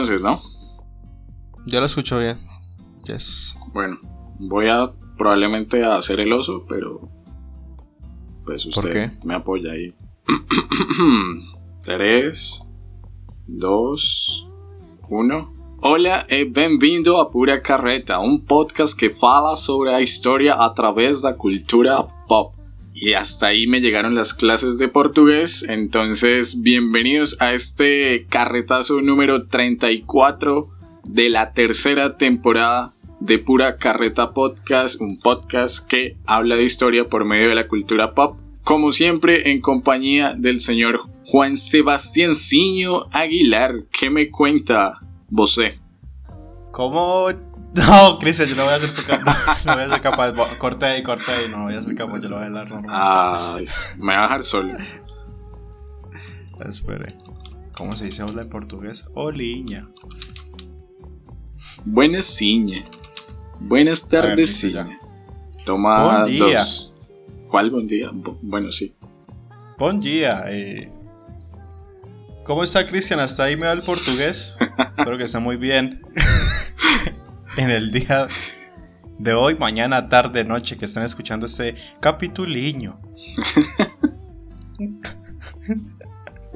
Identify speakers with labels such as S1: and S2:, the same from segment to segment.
S1: ¿Me escucha bien entonces, no?
S2: Yo lo escucho bien. Yes.
S1: Bueno, voy a probablemente a hacer el oso, pero pues usted me apoya ahí. 3, 2, 1. Hola e bem-vindo a Pura Carreta, un podcast que fala sobre la historia a través de la cultura pop. Y hasta ahí me llegaron las clases de portugués, entonces bienvenidos a este carretazo número 34 de la tercera temporada de Pura Carreta Podcast, un podcast que habla de historia por medio de la cultura pop, como siempre en compañía del señor Juan Sebastián Ciño Aguilar. ¿Qué me cuenta, vosé?
S2: ¿Cómo? No, Cristian, yo no voy a ser capaz. No, voy a ser capaz. Corte ahí, corte ahí. No voy a ser capaz, yo lo voy a hablar normal.
S1: Ay, me voy a dejar solo.
S2: Espere. ¿Cómo se dice habla en portugués? Oliña.
S1: Buenas ciña. Buenas tardes. Toma
S2: buen día.
S1: Dos. ¿Cuál buen día? Bueno, sí.
S2: Buen día. Eh. ¿Cómo está Cristian? Hasta ahí me va el portugués. Espero que esté muy bien. En el día de hoy, mañana, tarde, noche que están escuchando este capituliño.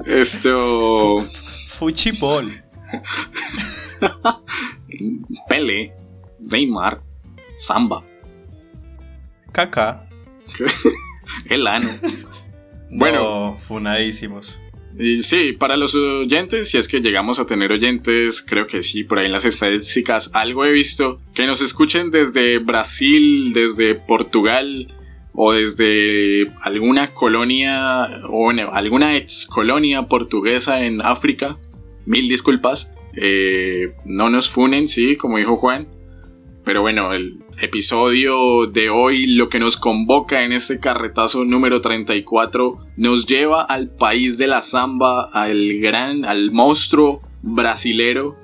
S1: Esto.
S2: Fuchibol.
S1: Pele. Neymar. Samba.
S2: Caca.
S1: El ano.
S2: bueno. funadísimos.
S1: Sí, para los oyentes, si es que llegamos a tener oyentes, creo que sí, por ahí en las estadísticas algo he visto, que nos escuchen desde Brasil, desde Portugal o desde alguna colonia o alguna ex colonia portuguesa en África. Mil disculpas, eh, no nos funen, sí, como dijo Juan. Pero bueno, el episodio de hoy, lo que nos convoca en este carretazo número 34, nos lleva al país de la samba, al gran, al monstruo brasilero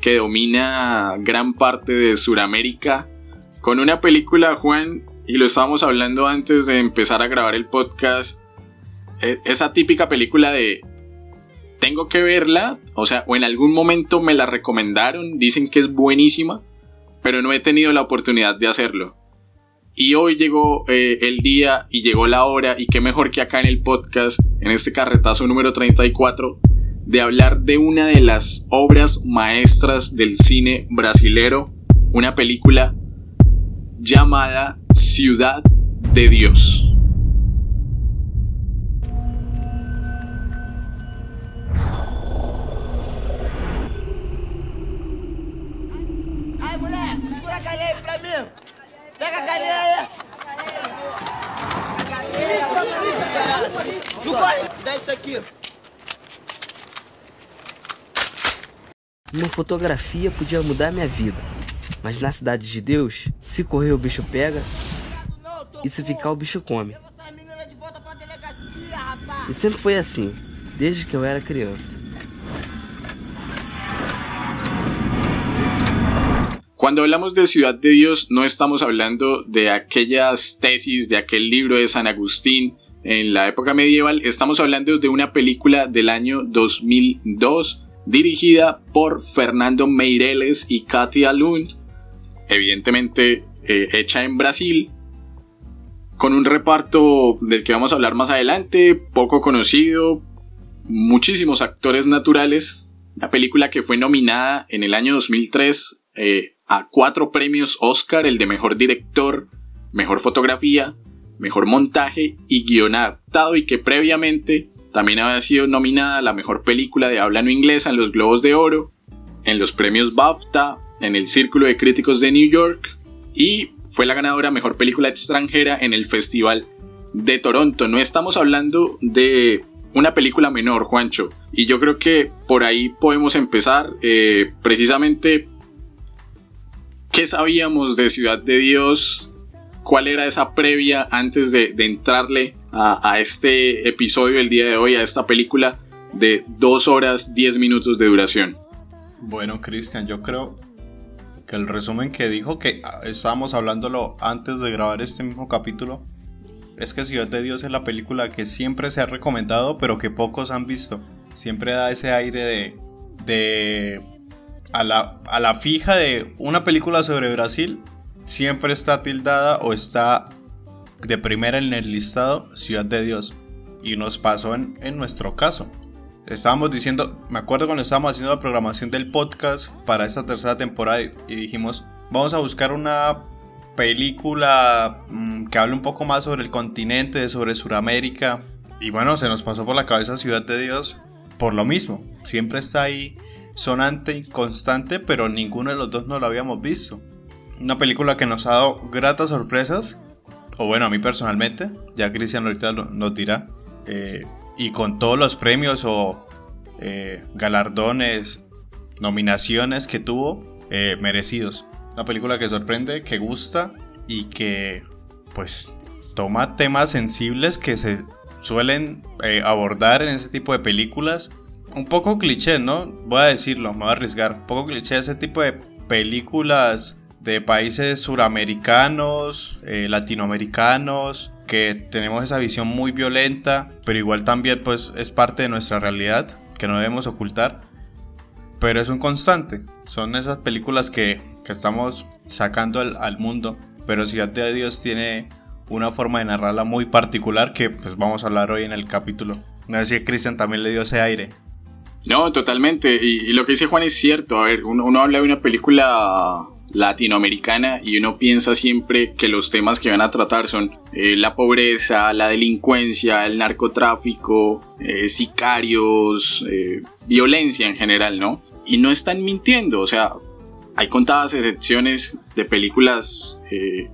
S1: que domina gran parte de Sudamérica, con una película, Juan, y lo estábamos hablando antes de empezar a grabar el podcast, e, esa típica película de tengo que verla, o sea, o en algún momento me la recomendaron, dicen que es buenísima, pero no he tenido la oportunidad de hacerlo. Y hoy llegó eh, el día y llegó la hora, y qué mejor que acá en el podcast, en este carretazo número 34, de hablar de una de las obras maestras del cine brasilero, una película llamada Ciudad de Dios.
S3: Uma fotografia podia mudar minha vida, mas na cidade de Deus, se correr o bicho pega e se ficar o bicho come. E sempre foi assim, desde que eu era criança.
S1: Cuando hablamos de Ciudad de Dios, no estamos hablando de aquellas tesis, de aquel libro de San Agustín en la época medieval, estamos hablando de una película del año 2002 dirigida por Fernando Meireles y Katia Lund, evidentemente eh, hecha en Brasil, con un reparto del que vamos a hablar más adelante, poco conocido, muchísimos actores naturales, una película que fue nominada en el año 2003 a cuatro premios Oscar, el de mejor director, mejor fotografía, mejor montaje y guion adaptado y que previamente también había sido nominada a la mejor película de habla no inglesa en los Globos de Oro, en los premios BAFTA, en el Círculo de Críticos de New York y fue la ganadora mejor película extranjera en el Festival de Toronto. No estamos hablando de una película menor, Juancho. Y yo creo que por ahí podemos empezar. Eh, precisamente ¿Qué sabíamos de Ciudad de Dios? ¿Cuál era esa previa antes de, entrarle a, este episodio del día de hoy, a esta película de 2 horas 10 minutos de duración?
S2: Bueno, Cristian, yo creo que el resumen que dijo que estábamos hablándolo antes de grabar este mismo capítulo es que Ciudad de Dios es la película que siempre se ha recomendado pero que pocos han visto. Siempre da ese aire de, de a la, a la fija de una película sobre Brasil siempre está tildada o está de primera en el listado Ciudad de Dios. Y nos pasó en, en nuestro caso. Estábamos diciendo, me acuerdo cuando estábamos haciendo la programación del podcast para esta tercera temporada y, dijimos, vamos a buscar una película mm, que hable un poco más sobre el continente, sobre Sudamérica. Y bueno, se nos pasó por la cabeza Ciudad de Dios por lo mismo. Siempre está ahí sonante y constante, pero ninguno de los dos no lo habíamos visto. Una película que nos ha dado gratas sorpresas, o bueno, a mí personalmente, ya Cristian ahorita nos dirá, eh, y con todos los premios o eh, galardones, nominaciones que tuvo, eh, merecidos. Una película que sorprende, que gusta y que pues toma temas sensibles que se suelen abordar en ese tipo de películas. Un poco cliché, ¿no? Voy a decirlo, me voy a arriesgar. Un poco cliché ese tipo de películas de países suramericanos, eh, latinoamericanos, que tenemos esa visión muy violenta, pero igual también pues es parte de nuestra realidad, que no debemos ocultar. Pero es un constante, son esas películas que, que estamos sacando al, al, mundo, pero Ciudad de Dios tiene una forma de narrarla muy particular que pues vamos a hablar hoy en el capítulo. No sé si Cristian también le dio ese aire.
S1: No, totalmente. Y, lo que dice Juan es cierto. A ver, uno habla de una película latinoamericana y uno piensa siempre que los temas que van a tratar son eh, la pobreza, la delincuencia, el narcotráfico, eh, sicarios, eh, violencia en general, ¿no? Y no están mintiendo, o sea, hay contadas excepciones de películas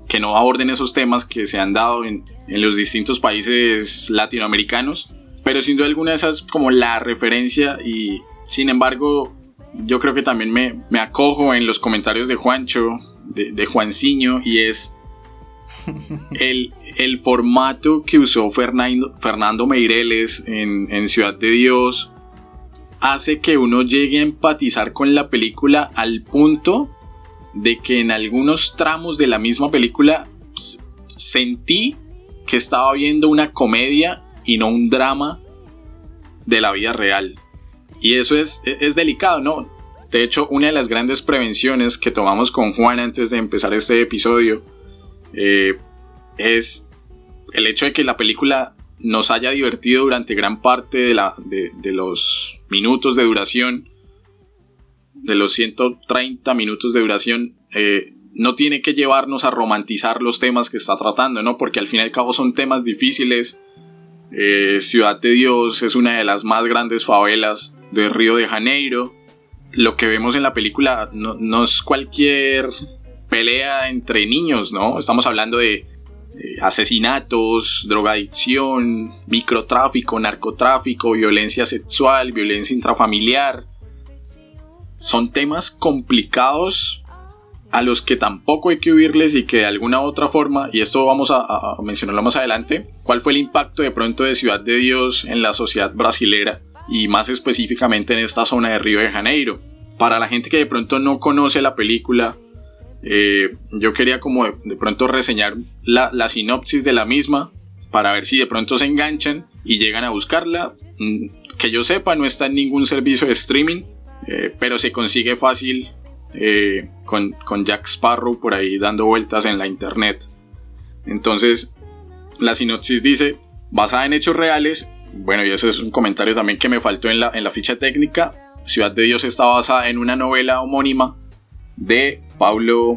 S1: que no aborden esos temas que se han dado en, en los distintos países latinoamericanos, pero sin duda alguna esa es como la referencia y sin embargo yo creo que también me, me acojo en los comentarios de Juancho, de, de Juanciño, y es el, el, formato que usó Fernando, Fernando Meireles en, en, Ciudad de Dios hace que uno llegue a empatizar con la película al punto de que en algunos tramos de la misma película sentí que estaba viendo una comedia y no un drama de la vida real. Y eso es, es delicado, ¿no? De hecho, una de las grandes prevenciones que tomamos con Juan antes de empezar este episodio eh, es el hecho de que la película nos haya divertido durante gran parte de, la, de, los minutos de duración, de los 130 minutos de duración, eh, no tiene que llevarnos a romantizar los temas que está tratando, ¿no? Porque al fin y al cabo son temas difíciles. Eh, Ciudad de Dios es una de las más grandes favelas de Río de Janeiro. Lo que vemos en la película no, es cualquier pelea entre niños, ¿no? Estamos hablando de asesinatos, drogadicción, microtráfico, narcotráfico, violencia sexual, violencia intrafamiliar. Son temas complicados a los que tampoco hay que huirles y que de alguna otra forma, y esto vamos a, a mencionarlo más adelante, cuál fue el impacto de pronto de Ciudad de Dios en la sociedad brasilera y más específicamente en esta zona de Río de Janeiro. Para la gente que de pronto no conoce la película, eh, yo quería como de, pronto reseñar la, sinopsis de la misma para ver si de pronto se enganchan y llegan a buscarla. Mm, que yo sepa, no está en ningún servicio de streaming, eh, pero se consigue fácil eh, con, con Jack Sparrow por ahí dando vueltas en la internet. Entonces, la sinopsis dice, basada en hechos reales, bueno, y ese es un comentario también que me faltó en la, en la ficha técnica. Ciudad de Dios está basada en una novela homónima de Pablo.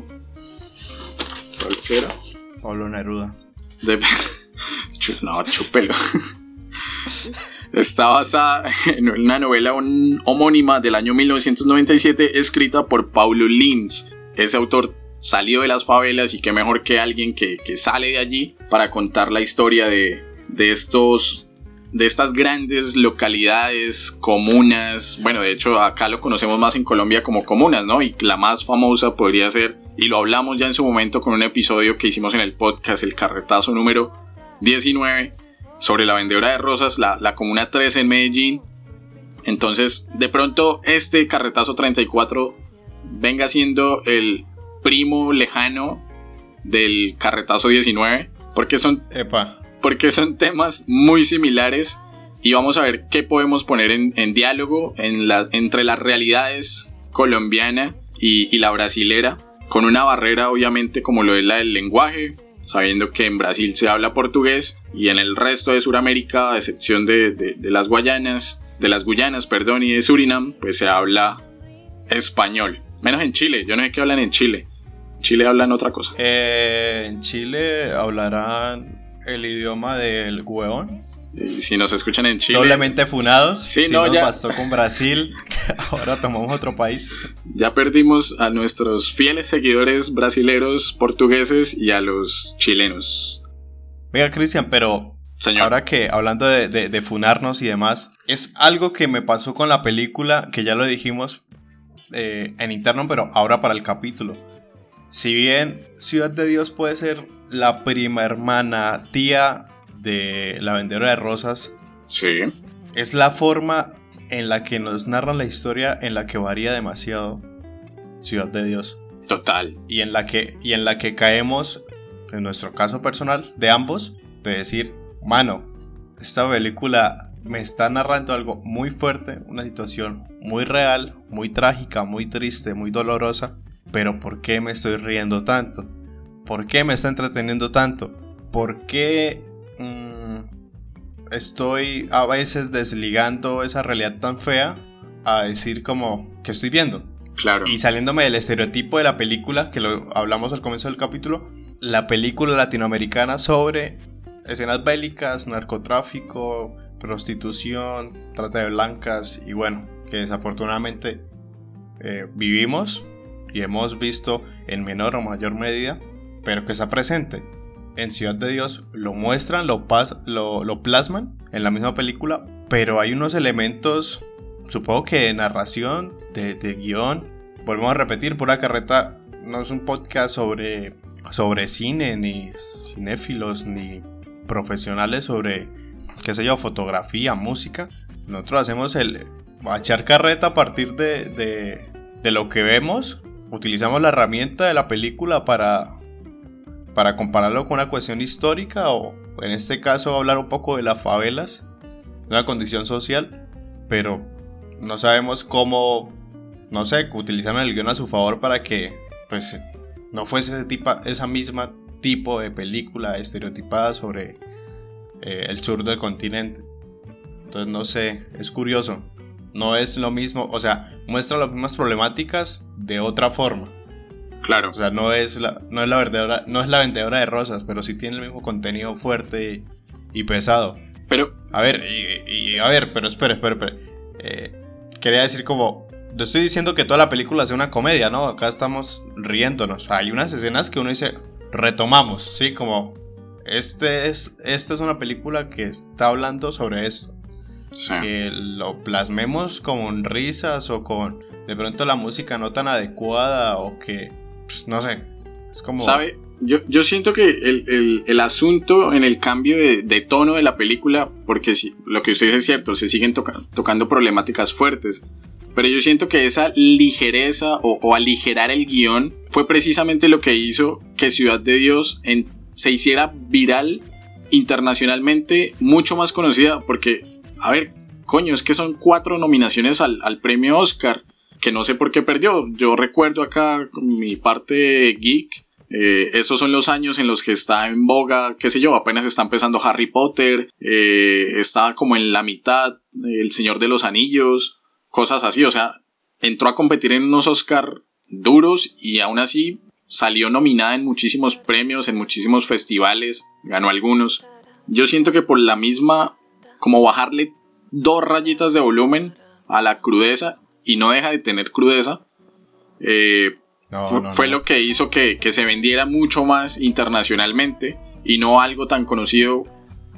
S2: ¿Cuál Pablo Neruda.
S1: De... No, chupelo. Está basada en una novela homónima del año 1997 escrita por Paulo Lins. Ese autor salió de las favelas y qué mejor que alguien que, que sale de allí para contar la historia de, de estos de estas grandes localidades, comunas, bueno, de hecho acá lo conocemos más en Colombia como comunas, ¿no? Y la más famosa podría ser, y lo hablamos ya en su momento con un episodio que hicimos en el podcast, el carretazo número 19, sobre la vendedora de rosas, la, la comuna 13 en Medellín. Entonces, de pronto, este carretazo 34 venga siendo el primo lejano del carretazo 19, porque son...
S2: Epa
S1: porque son temas muy similares y vamos a ver qué podemos poner en, diálogo en la, entre las realidades colombiana y, y la brasilera, con una barrera obviamente como lo es la del lenguaje, sabiendo que en Brasil se habla portugués y en el resto de Sudamérica, a excepción de, de, las Guayanas, de las Guyanas, perdón, y de Surinam, pues se habla español. Menos en Chile, yo no sé qué hablan en Chile. En Chile hablan otra cosa.
S2: Eh, en Chile hablarán el idioma del hueón.
S1: Si nos escuchan en Chile.
S2: Doblemente funados. Sí, no, nos ya. bastó con Brasil. Ahora tomamos otro país.
S1: Ya perdimos a nuestros fieles seguidores brasileros, portugueses y a los chilenos.
S2: Venga, Cristian, pero Señor. ahora que hablando de, de, funarnos y demás, es algo que me pasó con la película, que ya lo dijimos eh, en interno, pero ahora para el capítulo. Si bien Ciudad de Dios puede ser la prima hermana, tía de La Vendedora de Rosas.
S1: Sí.
S2: Es la forma en la que nos narran la historia en la que varía demasiado Ciudad de Dios.
S1: Total.
S2: Y en la que, y en la que caemos, en nuestro caso personal, de ambos, de decir, mano, esta película me está narrando algo muy fuerte, una situación muy real, muy trágica, muy triste, muy dolorosa, pero ¿por qué me estoy riendo tanto? ¿Por qué me está entreteniendo tanto? ¿Por qué Mm, estoy a veces desligando esa realidad tan fea a decir como que estoy viendo.
S1: Claro.
S2: Y saliéndome del estereotipo de la película, que lo hablamos al comienzo del capítulo, la película latinoamericana sobre escenas bélicas, narcotráfico, prostitución, trata de blancas y bueno, que desafortunadamente eh, vivimos y hemos visto en menor o mayor medida, pero que está presente en Ciudad de Dios lo muestran, lo, lo, plasman en la misma película, pero hay unos elementos, supongo que de narración, de, guion. Volvemos a repetir, Pura Carreta no es un podcast sobre, sobre cine, ni cinéfilos, ni profesionales sobre, qué sé yo, fotografía, música. Nosotros hacemos el echar carreta a partir de, de, de lo que vemos. Utilizamos la herramienta de la película para para compararlo con una cuestión histórica o en este caso hablar un poco de las favelas, una condición social, pero no sabemos cómo, no sé, utilizaron el guion a su favor para que pues no fuese ese tipo, esa misma tipo de película estereotipada sobre eh, el sur del continente. Entonces no sé, es curioso. No es lo mismo, o sea, muestra las mismas problemáticas de otra forma.
S1: Claro.
S2: O sea, no es la, no es la vendedora, no es la vendedora de rosas, pero sí tiene el mismo contenido fuerte y, pesado.
S1: Pero.
S2: A ver, y, a ver, pero espera, espera, espera. Eh, quería decir como. Te estoy diciendo que toda la película es una comedia, ¿no? Acá estamos riéndonos. Hay unas escenas que uno dice, retomamos, ¿sí? Como, este es, esta es una película que está hablando sobre eso. Sí. Que lo plasmemos con risas o con de pronto la música no tan adecuada o que pues, no sé, es como...
S1: ¿Sabe? Yo, yo siento que el, el, asunto en el cambio de, tono de la película, porque si, lo que usted dice es cierto, se siguen tocando problemáticas fuertes, pero yo siento que esa ligereza o, aligerar el guion fue precisamente lo que hizo que Ciudad de Dios en, se hiciera viral internacionalmente, mucho más conocida, porque, a ver, coño, es que son cuatro nominaciones al, al premio Oscar que no sé por qué perdió. Yo recuerdo acá mi parte geek. Eh, esos son los años en los que está en boga, qué sé yo, apenas está empezando Harry Potter, eh, está como en la mitad El Señor de los Anillos, cosas así, o sea, entró a competir en unos Oscar duros y aún así salió nominada en muchísimos premios, en muchísimos festivales, ganó algunos. Yo siento que por la misma, como bajarle dos rayitas de volumen a la crudeza y no deja de tener crudeza, eh, fue lo que hizo que, se vendiera mucho más internacionalmente y no algo tan conocido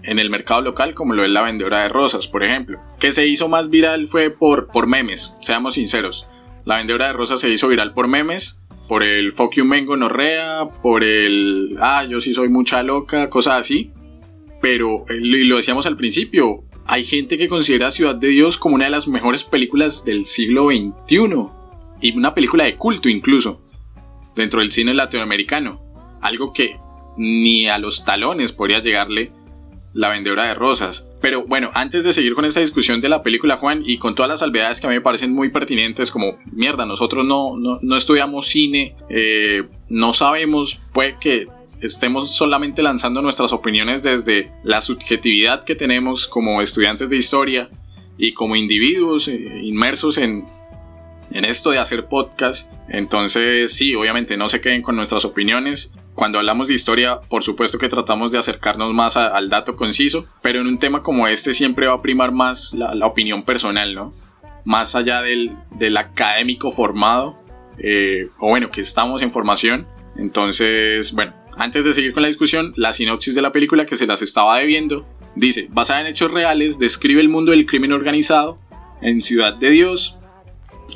S1: en el mercado local como lo es la vendedora de rosas, por ejemplo. Que se hizo más viral fue por, por memes, seamos sinceros. La vendedora de rosas se hizo viral por memes, por el fuck you mengo norrea, por el ah, yo sí soy mucha loca, cosas así. Pero, eh, y lo decíamos al principio, hay gente que considera Ciudad de Dios como una de las mejores películas del siglo XXI y una película de culto incluso dentro del cine latinoamericano, algo que ni a los talones podría llegarle la vendedora de rosas. Pero bueno, antes de seguir con esta discusión de la película, Juan, y con todas las salvedades que a mí me parecen muy pertinentes, como mierda, nosotros no, no, estudiamos cine, eh, no sabemos, puede que estemos solamente lanzando nuestras opiniones desde la subjetividad que tenemos como estudiantes de historia y como individuos eh, inmersos en, en esto de hacer podcast. Entonces, sí, obviamente no se queden con nuestras opiniones. Cuando hablamos de historia, por supuesto que tratamos de acercarnos más al dato conciso, pero en un tema como este siempre va a primar más la, opinión personal, ¿no? Más allá del, del académico formado, eh, o bueno, que estamos en formación. Entonces, bueno, antes de seguir con la discusión, la sinopsis de la película que se las estaba debiendo dice, basada en hechos reales, describe el mundo del crimen organizado en Ciudad de Dios,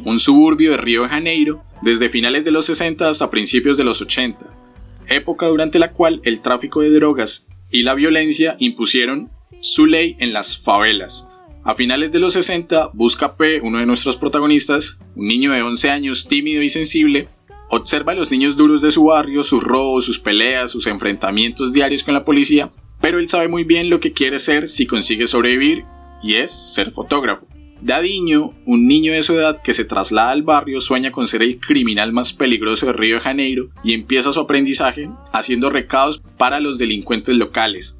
S1: un suburbio de Río de Janeiro, desde finales de los 60 hasta principios de los 80, época durante la cual el tráfico de drogas y la violencia impusieron su ley en las favelas. A finales de los 60, Busca P, uno de nuestros protagonistas, un niño de 11 años tímido y sensible, observa a los niños duros de su barrio, sus robos, sus peleas, sus enfrentamientos diarios con la policía, pero él sabe muy bien lo que quiere ser si consigue sobrevivir, y es ser fotógrafo. Dadiño, un niño de su edad que se traslada al barrio, sueña con ser el criminal más peligroso de Río de Janeiro y empieza su aprendizaje haciendo recados para los delincuentes locales.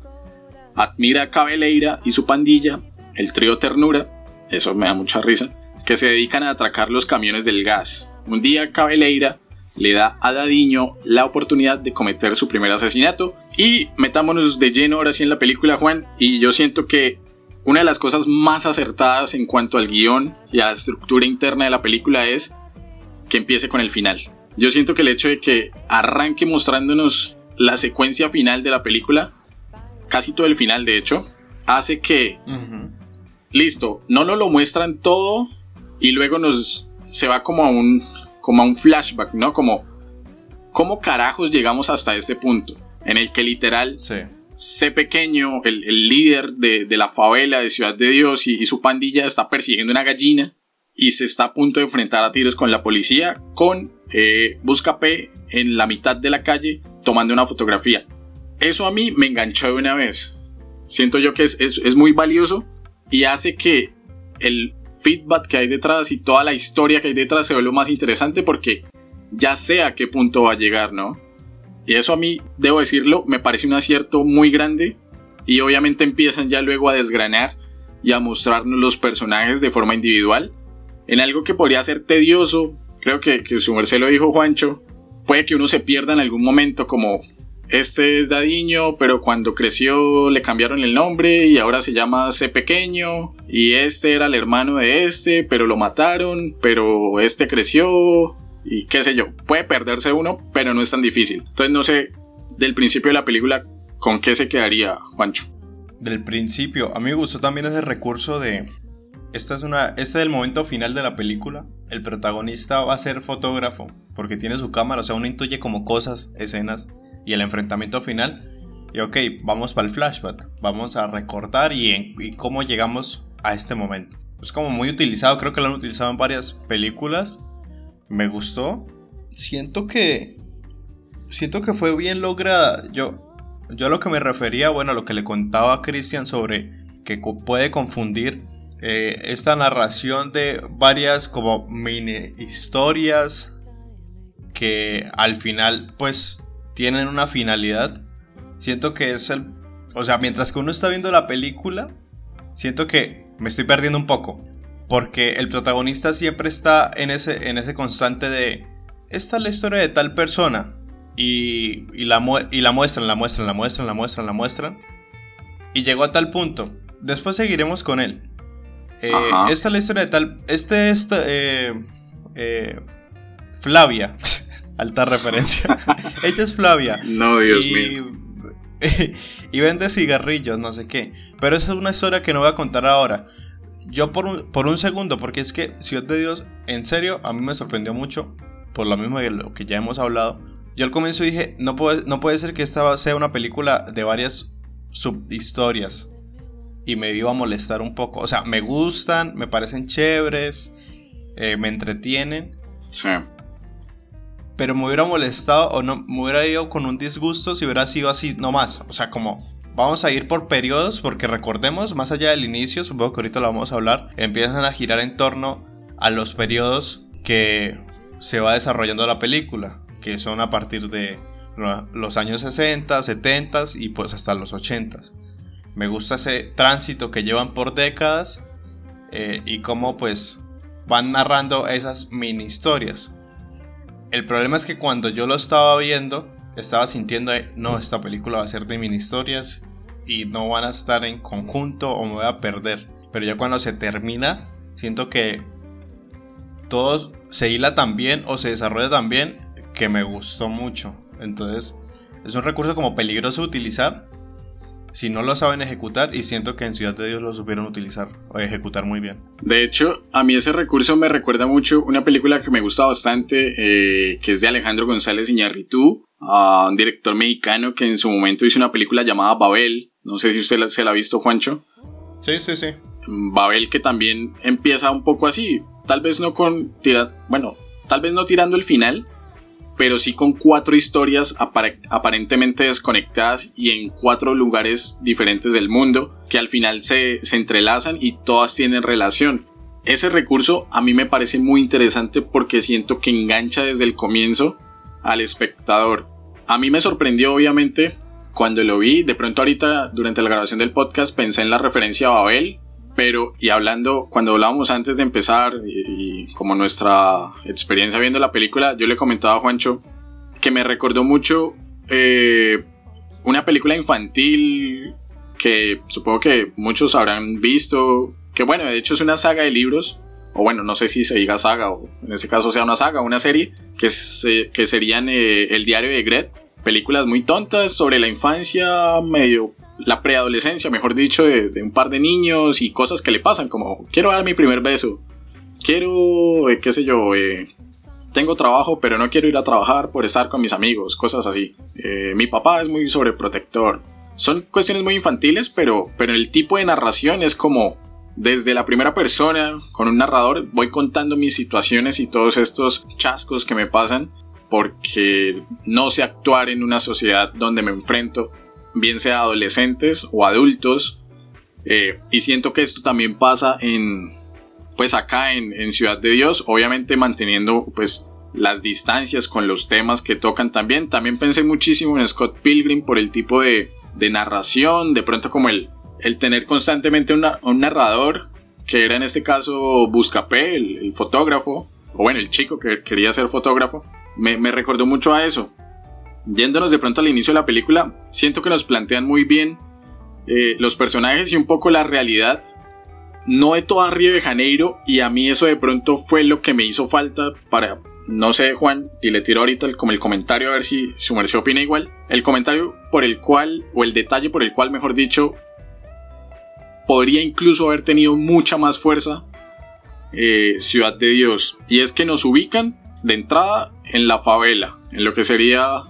S1: Admira a Cabeleira y su pandilla, el trío Ternura, eso me da mucha risa, que se dedican a atracar los camiones del gas. Un día Cabeleira le da a Dadiño la oportunidad de cometer su primer asesinato y metámonos de lleno ahora sí en la película Juan y yo siento que una de las cosas más acertadas en cuanto al guion y a la estructura interna de la película es que empiece con el final. Yo siento que el hecho de que arranque mostrándonos la secuencia final de la película, casi todo el final de hecho, hace que... Listo, no nos lo muestran todo y luego nos se va como a un como a un flashback, ¿no? Como cómo carajos llegamos hasta este punto en el que literal sí. C pequeño, el, líder de, la favela de Ciudad de Dios y, su pandilla está persiguiendo una gallina y se está a punto de enfrentar a tiros con la policía con eh, Busca P en la mitad de la calle tomando una fotografía. Eso a mí me enganchó de una vez. Siento yo que es, es muy valioso y hace que el feedback que hay detrás y toda la historia que hay detrás se vuelva más interesante porque ya sé a qué punto va a llegar, ¿no? Y eso a mí, debo decirlo, me parece un acierto muy grande. Y obviamente empiezan ya luego a desgranar y a mostrarnos los personajes de forma individual. En algo que podría ser tedioso, creo que, que su merced lo dijo Juancho, puede que uno se pierda en algún momento como este es Dadiño, pero cuando creció le cambiaron el nombre y ahora se llama C pequeño. Y este era el hermano de este, pero lo mataron, pero este creció y qué sé yo, puede perderse uno, pero no es tan difícil. Entonces no sé, del principio de la película, ¿con qué se quedaría, Juancho?
S2: Del principio, a mí me gustó también ese recurso de... Esta es una, este es el momento final de la película. El protagonista va a ser fotógrafo porque tiene su cámara, o sea, uno intuye como cosas, escenas y el enfrentamiento final. Y ok, vamos para el flashback, vamos a recortar y, cómo llegamos a este momento. Es como muy utilizado, creo que lo han utilizado en varias películas me gustó. Siento que. Siento que fue bien lograda. Yo. Yo a lo que me refería, bueno, a lo que le contaba a Christian sobre que puede confundir eh, esta narración de varias como mini historias que al final pues tienen una finalidad. Siento que es el... O sea, mientras que uno está viendo la película, siento que me estoy perdiendo un poco. Porque el protagonista siempre está en ese, en ese constante de, esta es la historia de tal persona. Y, la, y la muestran, la muestran, la muestran, la muestran, la muestran. Y llegó a tal punto. Después seguiremos con él. Eh, esta es la historia de tal... Este es... Eh, eh, Flavia. Alta referencia. Ella es Flavia.
S1: No, Dios mío.
S2: y vende cigarrillos, no sé qué. Pero esa es una historia que no voy a contar ahora yo por un, por un segundo, porque es que Ciudad de Dios, en serio, a mí me sorprendió mucho, por lo mismo de lo que ya hemos hablado. Yo al comienzo dije, no puede, no puede ser que esta sea una película de varias subhistorias. Y me iba a molestar un poco. O sea, me gustan, me parecen chéveres, eh, me entretienen.
S1: Sí.
S2: Pero me hubiera molestado o no, me hubiera ido con un disgusto si hubiera sido así nomás. O sea, como vamos a ir por periodos porque recordemos, más allá del inicio, supongo que ahorita lo vamos a hablar, empiezan a girar en torno a los periodos que se va desarrollando la película, que son a partir de los años 60, 70 y pues hasta los 80. Me gusta ese tránsito que llevan por décadas eh, y cómo pues van narrando esas mini historias. El problema es que cuando yo lo estaba viendo, estaba sintiendo, no, esta película va a ser de mini historias y no van a estar en conjunto o me voy a perder. Pero ya cuando se termina, siento que todo se hila tan bien o se desarrolla tan bien que me gustó mucho. Entonces, es un recurso como peligroso utilizar si no lo saben ejecutar y siento que en Ciudad de Dios lo supieron utilizar o ejecutar muy bien.
S1: De hecho, a mí ese recurso me recuerda mucho una película que me gusta bastante, eh, que es de Alejandro González Iñárritu, un director mexicano que en su momento hizo una película llamada Babel. No sé si usted se la ha visto, Juancho.
S2: Sí, sí, sí.
S1: Babel que también empieza un poco así, tal vez no con bueno, tal vez no tirando el final, pero sí con cuatro historias aparentemente desconectadas y en cuatro lugares diferentes del mundo que al final se, entrelazan y todas tienen relación. Ese recurso a mí me parece muy interesante porque siento que engancha desde el comienzo al espectador. A mí me sorprendió obviamente cuando lo vi, de pronto ahorita durante la grabación del podcast pensé en la referencia a Babel, pero y hablando, cuando hablábamos antes de empezar y, como nuestra experiencia viendo la película, yo le comentaba a Juancho que me recordó mucho eh, una película infantil que supongo que muchos habrán visto, que bueno, de hecho es una saga de libros, o bueno, no sé si se diga saga, o en este caso sea una saga, una serie, que, que serían eh, El diario de Gret, películas muy tontas sobre la infancia, medio la preadolescencia, mejor dicho, de, un par de niños y cosas que le pasan, como quiero dar mi primer beso, quiero, eh, qué sé yo, eh, tengo trabajo pero no quiero ir a trabajar por estar con mis amigos, cosas así. Eh, mi papá es muy sobreprotector. Son cuestiones muy infantiles, pero, pero el tipo de narración es como desde la primera persona, con un narrador, voy contando mis situaciones y todos estos chascos que me pasan porque no sé actuar en una sociedad donde me enfrento bien sea adolescentes o adultos. Eh, y siento que esto también pasa en, pues acá en, Ciudad de Dios, obviamente manteniendo pues las distancias con los temas que tocan también. También pensé muchísimo en Scott Pilgrim por el tipo de, narración, de pronto como el, el tener constantemente un narrador, que era en este caso Buscapé, el, fotógrafo, o bueno, el chico que quería ser fotógrafo, me, me recordó mucho a eso. Yéndonos de pronto al inicio de la película, siento que nos plantean muy bien eh, los personajes y un poco la realidad. No de toda Río de Janeiro y a mí eso de pronto fue lo que me hizo falta para, no sé Juan, y le tiro ahorita el, como el comentario a ver si su merced opina igual. El comentario por el cual, o el detalle por el cual, mejor dicho, podría incluso haber tenido mucha más fuerza eh, Ciudad de Dios. Y es que nos ubican de entrada en la favela, en lo que sería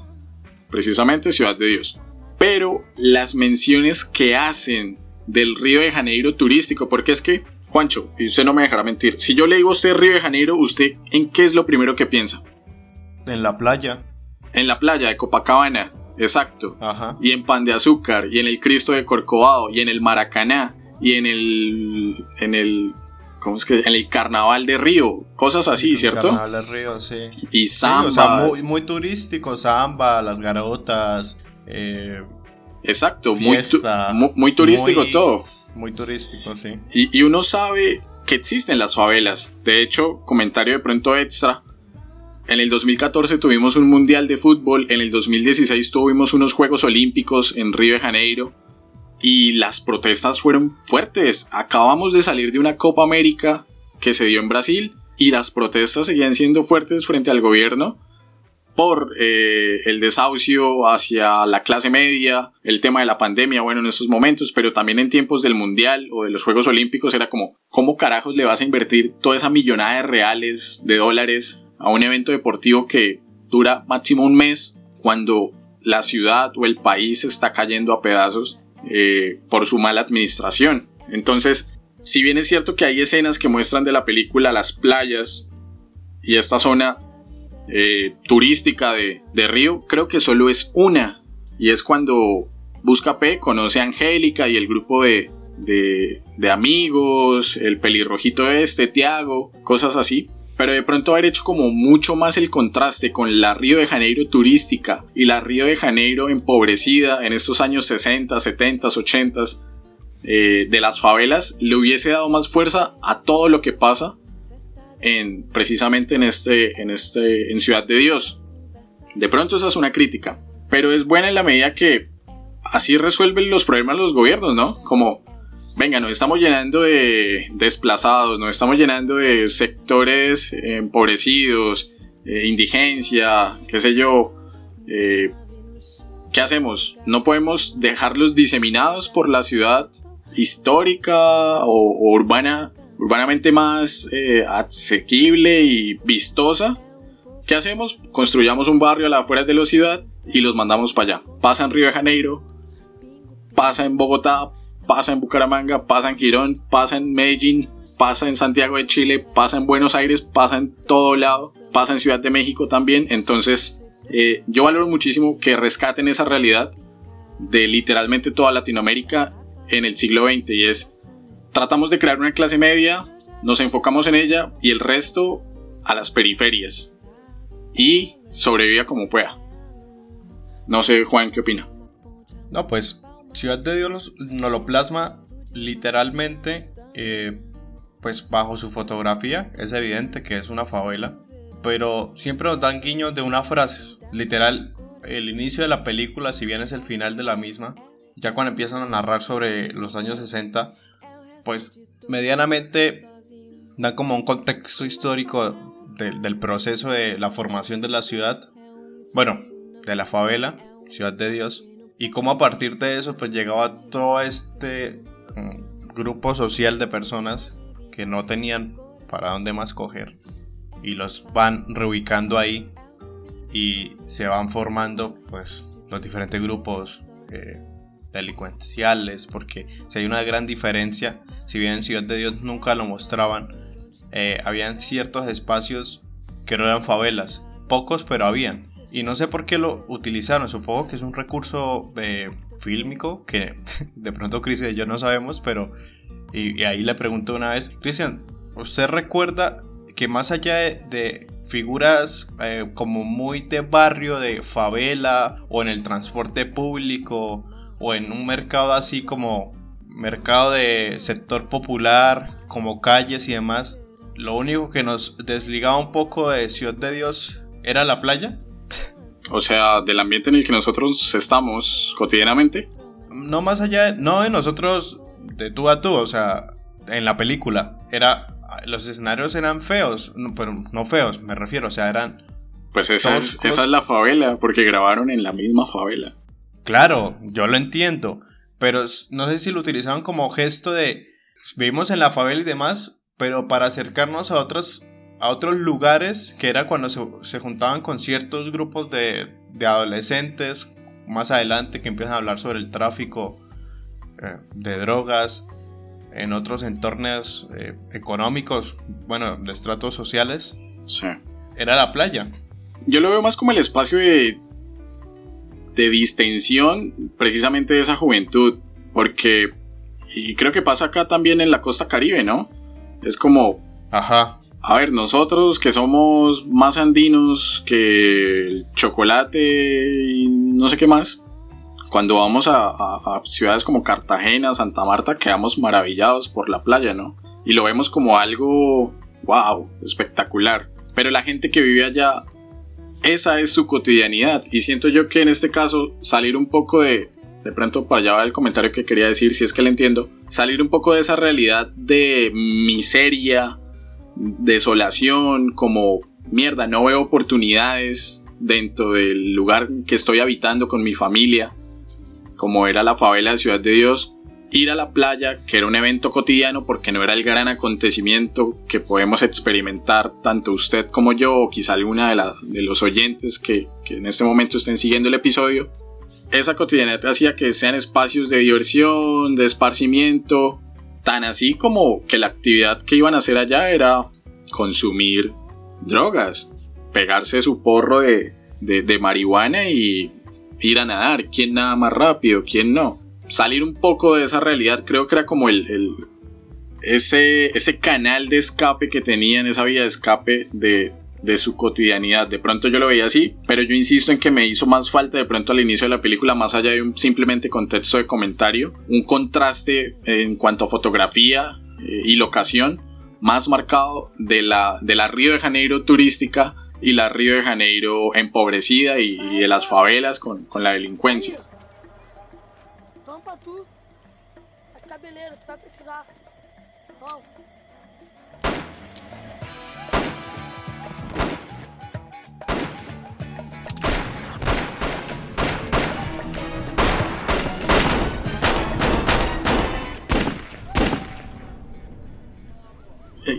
S1: precisamente Ciudad de Dios. Pero las menciones que hacen del Río de Janeiro turístico, porque es que, Juancho, y usted no me dejará mentir, si yo le digo a usted Río de Janeiro, ¿usted en qué es lo primero que piensa?
S2: En la playa.
S1: En la playa de Copacabana, exacto. Ajá. Y en Pan de Azúcar, y en el Cristo de Corcovado, y en el Maracaná, y en el, en el ¿Cómo es que? En el carnaval de Río, cosas así, ¿cierto?
S2: Carnaval de Río, sí.
S1: Y samba.
S2: muy, muy, turístico, samba, las garotas. Eh,
S1: Exacto, muy, muy, turístico todo.
S2: Muy turístico, sí.
S1: Y, y, uno sabe que existen las favelas. De hecho, comentario de pronto extra. En el 2014 tuvimos un mundial de fútbol, en el 2016 tuvimos unos Juegos Olímpicos en Río de Janeiro y las protestas fueron fuertes. Acabamos de salir de una Copa América que se dio en Brasil y las protestas seguían siendo fuertes frente al gobierno por eh, el desahucio hacia la clase media, el tema de la pandemia, bueno, en estos momentos, pero también en tiempos del Mundial o de los Juegos Olímpicos era como, ¿cómo carajos le vas a invertir toda esa millonada de reales, de dólares, a un evento deportivo que dura máximo un mes cuando la ciudad o el país está cayendo a pedazos? Eh, por su mala administración. Entonces, si bien es cierto que hay escenas que muestran de la película las playas y esta zona eh, turística de, Río, creo que solo es una. Y es cuando Busca P, conoce a Angélica y el grupo de, de, de amigos, el pelirrojito este, Tiago, cosas así pero de pronto haber hecho como mucho más el contraste con la Río de Janeiro turística y la Río de Janeiro empobrecida en estos años 60, 70, 80 de las favelas, le hubiese dado más fuerza a todo lo que pasa en, precisamente en, este, en, este, en Ciudad de Dios. De pronto esa es una crítica, pero es buena en la medida que así resuelven los problemas los gobiernos, ¿no? Como venga, nos estamos llenando de desplazados, nos estamos llenando de sectores empobrecidos, eh, indigencia, qué sé yo. Eh, ¿Qué hacemos? No podemos dejarlos diseminados por la ciudad histórica o, urbana, urbanamente más eh, asequible y vistosa. ¿Qué hacemos? Construyamos un barrio a las afueras de la ciudad y los mandamos para allá. Pasa en Río de Janeiro, pasa en Bogotá, pasa en Bucaramanga, pasa en Girón, pasa en Medellín, pasa en Santiago de Chile, pasa en Buenos Aires, pasa en todo lado, pasa en Ciudad de México también. Entonces, eh, yo valoro muchísimo que rescaten esa realidad de literalmente toda Latinoamérica en el siglo XX y es, tratamos de crear una clase media, nos enfocamos en ella y el resto a las periferias y sobreviva como pueda. No sé, Juan, ¿qué opina?
S2: No, pues Ciudad de Dios nos lo plasma literalmente, eh, pues bajo su fotografía, es evidente que es una favela, pero siempre nos dan guiños de una frase, literal, el inicio de la película, si bien es el final de la misma, ya cuando empiezan a narrar sobre los años 60, pues medianamente dan como un contexto histórico del proceso de la formación de la ciudad, bueno, de la favela, Ciudad de Dios, y cómo a partir de eso pues llegaba todo este mm, grupo social de personas que no tenían para dónde más coger y los van reubicando ahí y se van formando pues los diferentes grupos eh, delincuenciales porque si hay una gran diferencia si bien en Ciudad de Dios nunca lo mostraban eh, habían ciertos espacios que no eran favelas pocos pero habían y no sé por qué lo utilizaron, supongo que es un recurso eh, fílmico que de pronto Cristian y yo no sabemos, pero... Y, ahí le pregunto una vez, Cristian, ¿usted recuerda que más allá de, figuras eh, como muy de barrio, de favela, o en el transporte público, o en un mercado así como mercado de sector popular, como calles y demás, lo único que nos desligaba un poco de Ciudad de Dios era la playa?
S1: O sea, del ambiente en el que nosotros estamos cotidianamente.
S2: No más allá, no de nosotros de tú a tú, o sea, en la película. Era, los escenarios eran feos, pero no feos, me refiero, o sea, eran...
S1: Pues esa, es, esa es la favela, porque grabaron en la misma favela.
S2: Claro, yo lo entiendo, pero no sé si lo utilizaban como gesto de vivimos en la favela y demás, pero para acercarnos a otras a otros lugares, que era cuando se, juntaban con ciertos grupos de, adolescentes, más adelante que empiezan a hablar sobre el tráfico eh, de drogas, en otros entornos eh, económicos, bueno, de estratos sociales.
S1: Sí.
S2: Era la playa.
S1: Yo lo veo más como el espacio de, de distensión precisamente de esa juventud, porque, y creo que pasa acá también en la costa caribe, ¿no? Es como...
S2: Ajá.
S1: A ver, nosotros que somos más andinos que el chocolate y no sé qué más, cuando vamos a, ciudades como Cartagena, Santa Marta, quedamos maravillados por la playa, ¿no? Y lo vemos como algo, wow, espectacular. Pero la gente que vive allá, esa es su cotidianidad. Y siento yo que en este caso, salir un poco de, de pronto para allá va el comentario que quería decir, si es que le entiendo, salir un poco de esa realidad de miseria, desolación, como mierda, no veo oportunidades dentro del lugar que estoy habitando con mi familia, como era la favela de Ciudad de Dios, ir a la playa, que era un evento cotidiano porque no era el gran acontecimiento que podemos experimentar tanto usted como yo, o quizá alguna de, de los oyentes que, que en este momento estén siguiendo el episodio. Esa cotidianidad hacía que sean espacios de diversión, de esparcimiento, Tan así como que la actividad que iban a hacer allá era consumir drogas, pegarse su porro de, marihuana y ir a nadar, quién nada más rápido, quién no. Salir un poco de esa realidad creo que era como el, ese, ese canal de escape que tenían, esa vía de escape de, de su cotidianidad. De pronto yo lo veía así, pero yo insisto en que me hizo más falta de pronto al inicio de la película, más allá de un simplemente contexto de comentario, un contraste en cuanto a fotografía eh, y locación más marcado de la, de la Río de Janeiro turística y la Río de Janeiro empobrecida y, de las favelas con, con la delincuencia.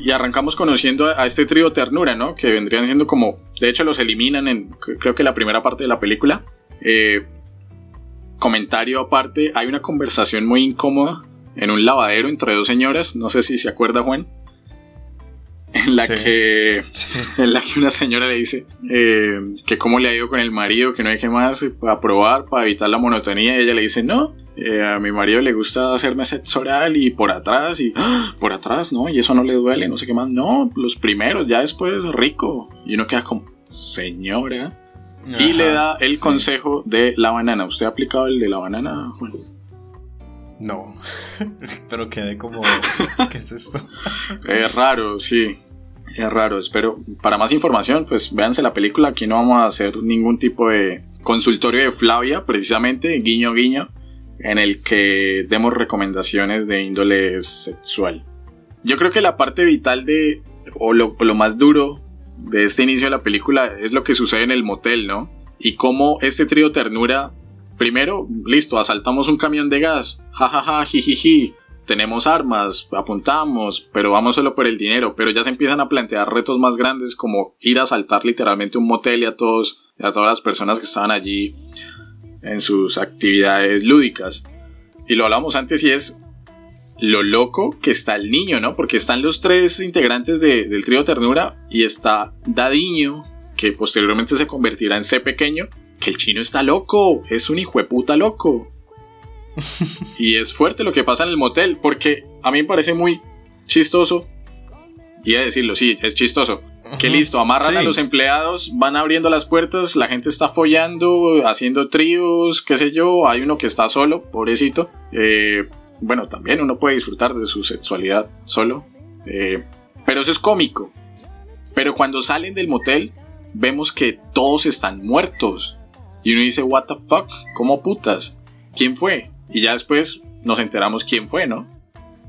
S1: Y arrancamos conociendo a este trío Ternura, ¿no? Que vendrían siendo como, de hecho los eliminan en, creo que la primera parte de la película. Eh, comentario aparte, hay una conversación muy incómoda en un lavadero entre dos señoras, no sé si se acuerda Juan, en la que en la que una señora le dice eh, que cómo le ha ido con el marido, que no hay que más para probar, para evitar la monotonía, y ella le dice, no, eh, a mi marido le gusta hacerme sexo oral y por atrás y ¡ah! por atrás, ¿no? Y eso no le duele, no sé qué más. No, los primeros, ya después rico. Y uno queda como, señora. y le da el consejo de la banana. ¿Usted ha aplicado el de la banana, Juan?
S2: No, pero quedé como, ¿qué es esto?
S1: es raro, sí. Es raro, espero. Para más información, pues véanse la película. Aquí no vamos a hacer ningún tipo de consultorio de Flavia, precisamente, guiño, guiño en el que demos recomendaciones de índole sexual. Yo creo que la parte vital de, o lo, más duro de este inicio de la película es lo que sucede en el motel, ¿no? Y cómo este trío ternura, primero, listo, asaltamos un camión de gas, jajaja, jijiji, tenemos armas, apuntamos, pero vamos solo por el dinero, pero ya se empiezan a plantear retos más grandes como ir a asaltar literalmente un motel y a todos, a todas las personas que estaban allí en sus actividades lúdicas. Y lo hablamos antes y es lo loco que está el niño, ¿no? Porque están los tres integrantes del trío Ternura y está Dadiño, que posteriormente se convertirá en C pequeño, que el chino está loco, es un hijo de puta loco. y es fuerte lo que pasa en el motel, porque a mí me parece muy chistoso. Y a decirlo, sí, es chistoso. Que listo, amarran a los empleados, van abriendo las puertas, la gente está follando, haciendo tríos, qué sé yo, hay uno que está solo, pobrecito. Eh, bueno, también uno puede disfrutar de su sexualidad solo. Eh, pero eso es cómico. Pero cuando salen del motel, vemos que todos están muertos. Y uno dice, what the fuck, ¿cómo putas? ¿Quién fue? Y ya después nos enteramos quién fue, ¿no?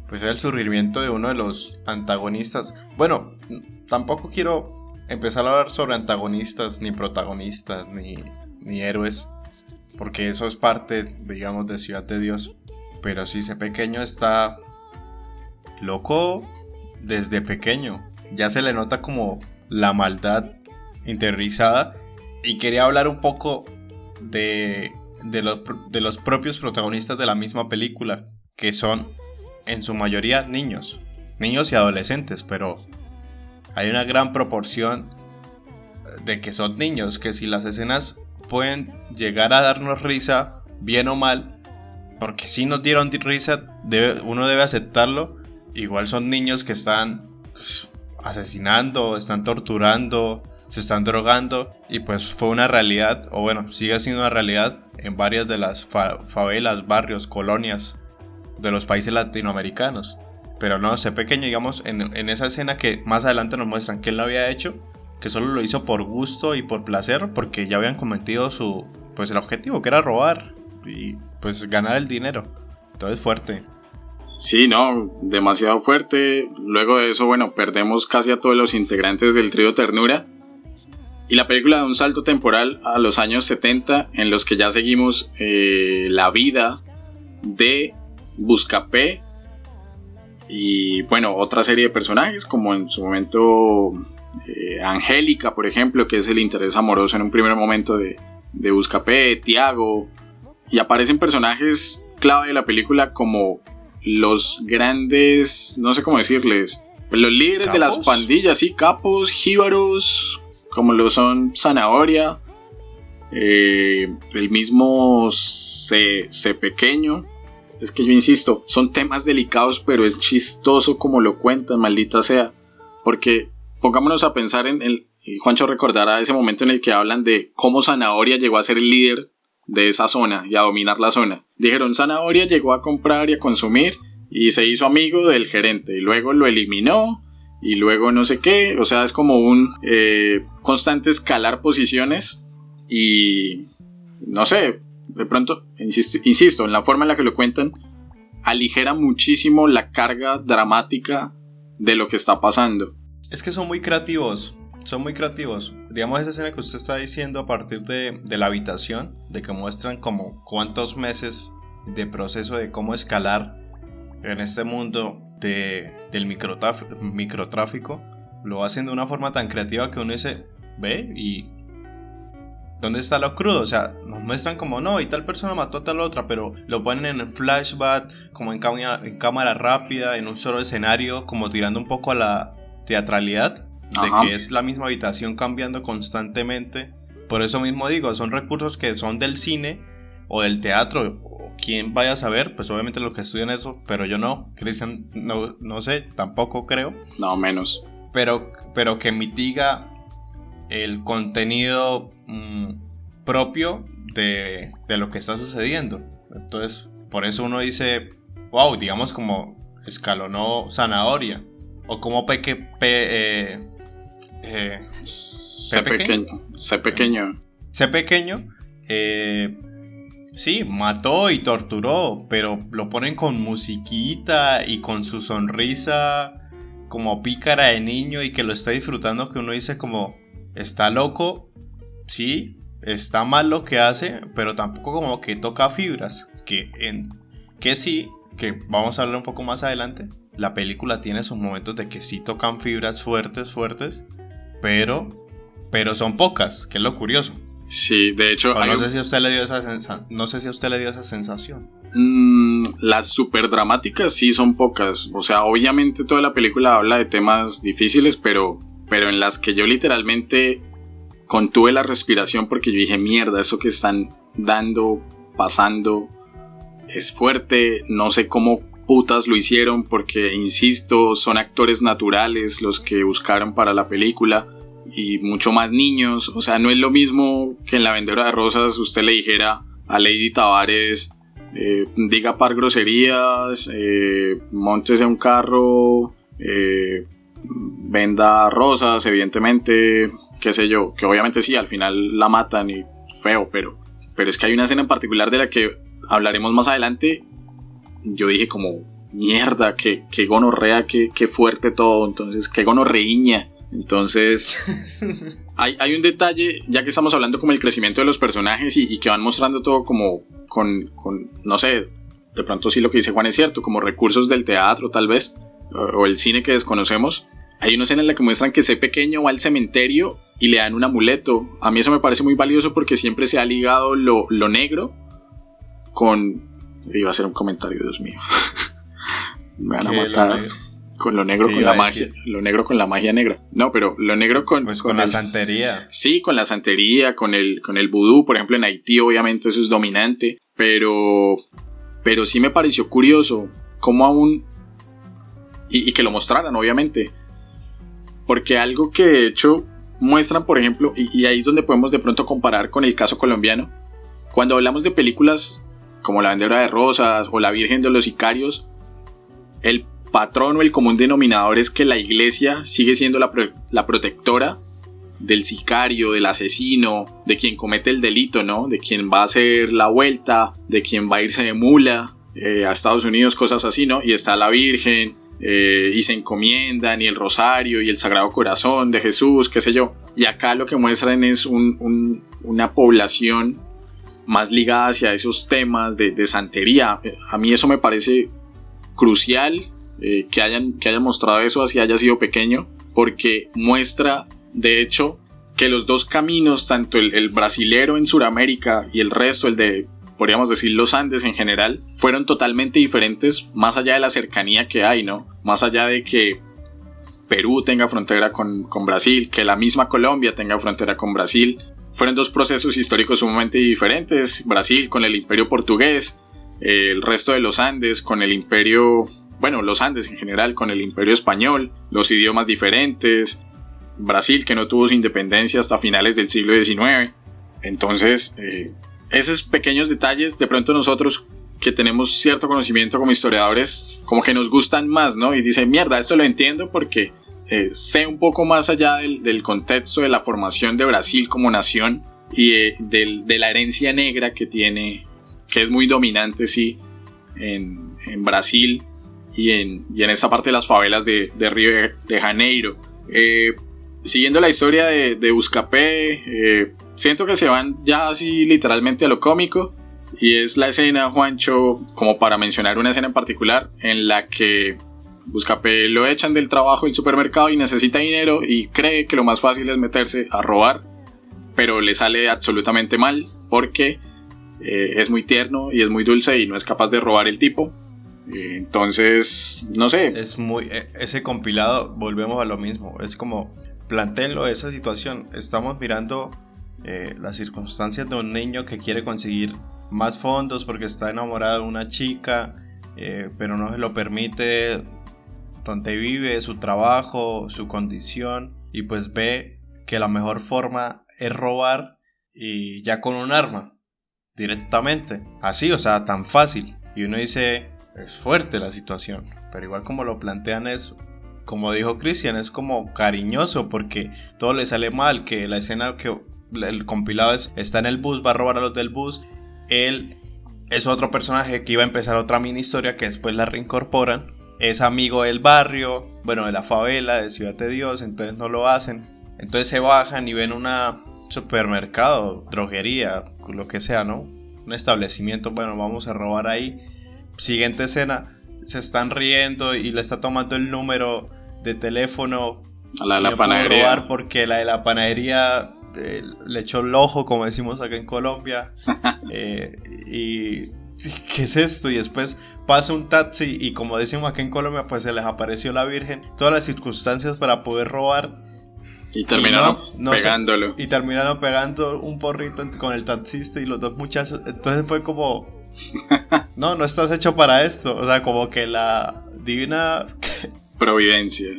S2: Pues era el surgimiento de uno de los antagonistas. Bueno, tampoco quiero empezar a hablar sobre antagonistas, ni protagonistas, ni, ni héroes, porque eso es parte, digamos, de Ciudad de Dios. Pero si ese pequeño está loco desde pequeño. Ya se le nota como la maldad interiorizada. Y quería hablar un poco de, de, los, de los propios protagonistas de la misma película, que son en su mayoría niños. Niños y adolescentes, pero hay una gran proporción de que son niños, que si las escenas pueden llegar a darnos risa, bien o mal, porque si nos dieron risa, uno debe aceptarlo, igual son niños que están pues, asesinando, están torturando, se están drogando, y pues fue una realidad, o bueno, sigue siendo una realidad en varias de las favelas, barrios, colonias de los países latinoamericanos. Pero no, sé pequeño, digamos, en, esa escena que más adelante nos muestran que él lo había hecho, que solo lo hizo por gusto y por placer, porque ya habían cometido su, pues el objetivo, que era robar y pues ganar el dinero. Entonces fuerte.
S1: Sí, no, demasiado fuerte. Luego de eso, bueno, perdemos casi a todos los integrantes del trío Ternura. Y la película da un salto temporal a los años 70 en los que ya seguimos eh, la vida de Buscapé y bueno, otra serie de personajes, como en su momento eh, Angélica, por ejemplo, que es el interés amoroso en un primer momento de, de Buscapé, Tiago. Y aparecen personajes clave de la película como los grandes, no sé cómo decirles, los líderes de las pandillas, sí, capos, jíbaros, como lo son Zanahoria, eh, el mismo C, pequeño. Es que yo insisto, son temas delicados, pero es chistoso como lo cuentan, maldita sea. Porque pongámonos a pensar en el. Juancho recordará ese momento en el que hablan de cómo Zanahoria llegó a ser el líder de esa zona y a dominar la zona. Dijeron, Zanahoria llegó a comprar y a consumir y se hizo amigo del gerente y luego lo eliminó y luego no sé qué. O sea, es como un eh, constante escalar posiciones y no sé, de pronto, insisto, en la forma en la que lo cuentan, aligera muchísimo la carga dramática de lo que está pasando.
S2: Es que son muy creativos, son muy creativos. Digamos esa escena que usted está diciendo a partir de, de la habitación, de que muestran como cuántos meses de proceso de cómo escalar en este mundo de, del microtráfico, lo hacen de una forma tan creativa que uno dice, ve y ¿Dónde está lo crudo? O sea, nos muestran como no, y tal persona mató a tal otra, pero lo ponen en flashback, como en cámara, en cámara rápida, en un solo escenario, como tirando un poco a la teatralidad, de que es la misma habitación cambiando constantemente. Por eso mismo digo, son recursos que son del cine o del teatro, o quien vaya a saber, pues obviamente los que estudian eso, pero yo no, Cristian, no, no sé, tampoco creo.
S1: No, menos.
S2: Pero, pero que mitiga el contenido mm, propio de, lo que está sucediendo. Entonces, por eso uno dice, wow, digamos como escalonó zanahoria. O como peque... Pe, eh,
S1: eh pequeño. Sé pequeño.
S2: Sé pequeño. Eh, sí, mató y torturó, pero lo ponen con musiquita y con su sonrisa como pícara de niño y que lo está disfrutando, que uno dice como, está loco, sí, está mal lo que hace, pero tampoco como que toca fibras, que, en, que sí, que vamos a hablar un poco más adelante, la película tiene sus momentos de que sí tocan fibras fuertes, fuertes, pero, pero son pocas, que es lo curioso.
S1: Sí, de hecho...
S2: No, sé si a usted le dio esa no sé si a usted le dio esa sensación.
S1: Mm, las super dramáticas sí son pocas. O sea, obviamente toda la película habla de temas difíciles, pero pero en las que yo literalmente contuve la respiración porque yo dije, mierda, eso que están dando, pasando, es fuerte, no sé cómo putas lo hicieron porque, insisto, son actores naturales los que buscaron para la película y mucho más niños, o sea, no es lo mismo que en La Vendedora de Rosas usted le dijera a Lady Tavares, eh, diga par groserías, eh, montese un carro, eh, venda rosas, evidentemente, qué sé yo, que obviamente sí, al final la matan y feo, pero, pero es que hay una escena en particular de la que hablaremos más adelante. Yo dije como, mierda, qué, qué gonorrea, qué, qué fuerte todo, entonces, qué gonorreiña. Entonces, hay, hay, un detalle, ya que estamos hablando como el crecimiento de los personajes y, que van mostrando todo como con, con, no sé, de pronto sí lo que dice Juan es cierto, como recursos del teatro tal vez, o el cine que desconocemos, hay una escena en la que muestran que ese pequeño va al cementerio y le dan un amuleto. A mí eso me parece muy valioso porque siempre se ha ligado lo, negro con... Iba a hacer un comentario, Dios mío. me van a matar. Con lo negro con la magia. Lo negro con la magia negra. No, pero lo negro con.
S2: Pues con, la santería.
S1: Sí, con la santería, con el, con el vudú. Por ejemplo, en Haití, obviamente, eso es dominante. Pero. Pero sí me pareció curioso cómo aún. Y, y que lo mostraran, obviamente. Porque algo que de hecho muestran, por ejemplo, y, ahí es donde podemos de pronto comparar con el caso colombiano, cuando hablamos de películas como La Vendedora de Rosas o La Virgen de los Sicarios, el patrón o el común denominador es que la iglesia sigue siendo la, protectora del sicario, del asesino, de quien comete el delito, ¿no? De quien va a hacer la vuelta, de quien va a irse de mula eh, a Estados Unidos, cosas así, ¿no? Y está la Virgen, eh, y se encomiendan y el rosario y el sagrado corazón de Jesús, qué sé yo. Y acá lo que muestran es una población más ligada hacia esos temas de, santería. A mí eso me parece crucial eh, que, hayan, que hayan mostrado eso así haya sido pequeño, porque muestra, de hecho, que los dos caminos, tanto el, el brasilero en Sudamérica y el resto, el de podríamos decir los Andes en general, fueron totalmente diferentes más allá de la cercanía que hay, ¿no? Más allá de que Perú tenga frontera con, Brasil, que la misma Colombia tenga frontera con Brasil, fueron dos procesos históricos sumamente diferentes. Brasil con el imperio portugués, el resto de los Andes con el imperio, bueno, los Andes en general con el imperio español, los idiomas diferentes, Brasil que no tuvo su independencia hasta finales del siglo XIX. Entonces, eh, esos pequeños detalles, de pronto nosotros que tenemos cierto conocimiento como historiadores, como que nos gustan más, ¿no? Y dice, mierda, esto lo entiendo porque eh, sé un poco más allá del, contexto de la formación de Brasil como nación y eh, de la herencia negra que tiene, que es muy dominante, sí, en, Brasil y en, y en esta parte de las favelas de, Río de Janeiro. Eh, siguiendo la historia de, de Buscapé, siento que se van ya así literalmente a lo cómico. Y es la escena, Juancho, como para mencionar una escena en particular, en la que Buscapé lo echan del trabajo del supermercado y necesita dinero y cree que lo más fácil es meterse a robar, pero le sale absolutamente mal porque eh, es muy tierno y es muy dulce y no es capaz de robar el tipo. Entonces, no sé.
S2: Es muy. E, ese compilado, volvemos a lo mismo. Es como. Plantéenlo esa situación. Estamos mirando eh, las circunstancias de un niño que quiere conseguir más fondos porque está enamorado de una chica, eh, pero no se lo permite donde vive, su trabajo, su condición, y pues ve que la mejor forma es robar y ya con un arma, directamente. Así, o sea, tan fácil. Y uno dice, es fuerte la situación, pero igual como lo plantean es, como dijo Cristian, es como cariñoso porque todo le sale mal, que la escena que el compilado es, está en el bus, va a robar a los del bus él es otro personaje que iba a empezar otra mini historia que después la reincorporan. Es amigo del barrio, bueno, de la favela, de Ciudad de Dios, entonces no lo hacen. Entonces se bajan y ven una supermercado, droguería, lo que sea, ¿no? Un establecimiento, bueno, vamos a robar ahí. Siguiente escena, se están riendo y le está tomando el número de teléfono.
S1: A la de la panadería. Robar
S2: porque la de la panadería le echó el ojo, como decimos acá en Colombia. Eh, y ¿qué es esto? Y después pasa un taxi y como decimos acá en Colombia, pues se les apareció la Virgen. Todas las circunstancias para poder robar.
S1: Y terminaron pegándolo.
S2: y terminaron pegando un porrito con el taxista y los dos muchachos. Entonces fue como... no, no estás hecho para esto. O sea, como que la divina...
S1: Providencia.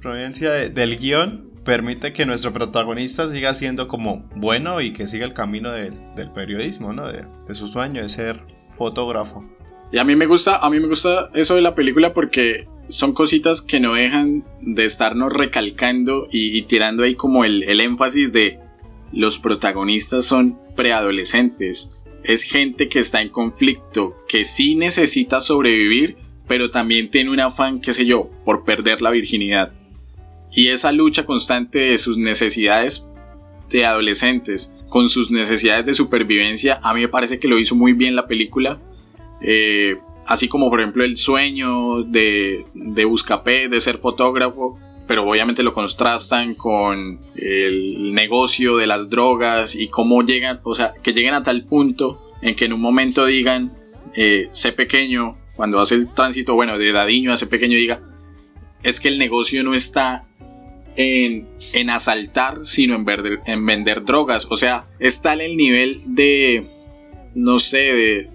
S2: Providencia del guion permite que nuestro protagonista siga siendo como bueno y que siga el camino del periodismo, ¿no? De, su sueño de ser fotógrafo.
S1: Y a mí me gusta, a mí me gusta eso de la película porque son cositas que no dejan de estarnos recalcando y, tirando ahí como el, el énfasis de los protagonistas son preadolescentes. Es gente que está en conflicto, que sí necesita sobrevivir, pero también tiene un afán, qué sé yo, por perder la virginidad y esa lucha constante de sus necesidades de adolescentes con sus necesidades de supervivencia, a mí me parece que lo hizo muy bien la película. Eh, así como por ejemplo el sueño de, de Buscapé de ser fotógrafo, pero obviamente lo contrastan con el negocio de las drogas y cómo llegan, o sea, que lleguen a tal punto en que en un momento digan, eh, sé pequeño, cuando hace el tránsito, bueno, de dadiño a sé pequeño, diga, es que el negocio no está en, asaltar, sino en en vender drogas. O sea, está en el nivel de, no sé,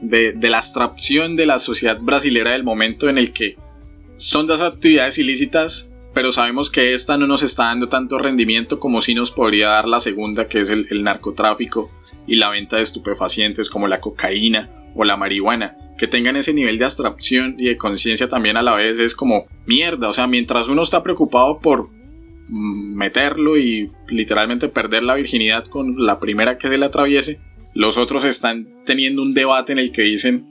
S1: de, de, la abstracción de la sociedad brasilera del momento en el que son dos actividades ilícitas, pero sabemos que esta no nos está dando tanto rendimiento como si nos podría dar la segunda, que es el, el narcotráfico y la venta de estupefacientes como la cocaína o la marihuana que tengan ese nivel de abstracción y de conciencia también a la vez es como mierda, o sea, mientras uno está preocupado por meterlo y literalmente perder la virginidad con la primera que se le atraviese, los otros están teniendo un debate en el que dicen,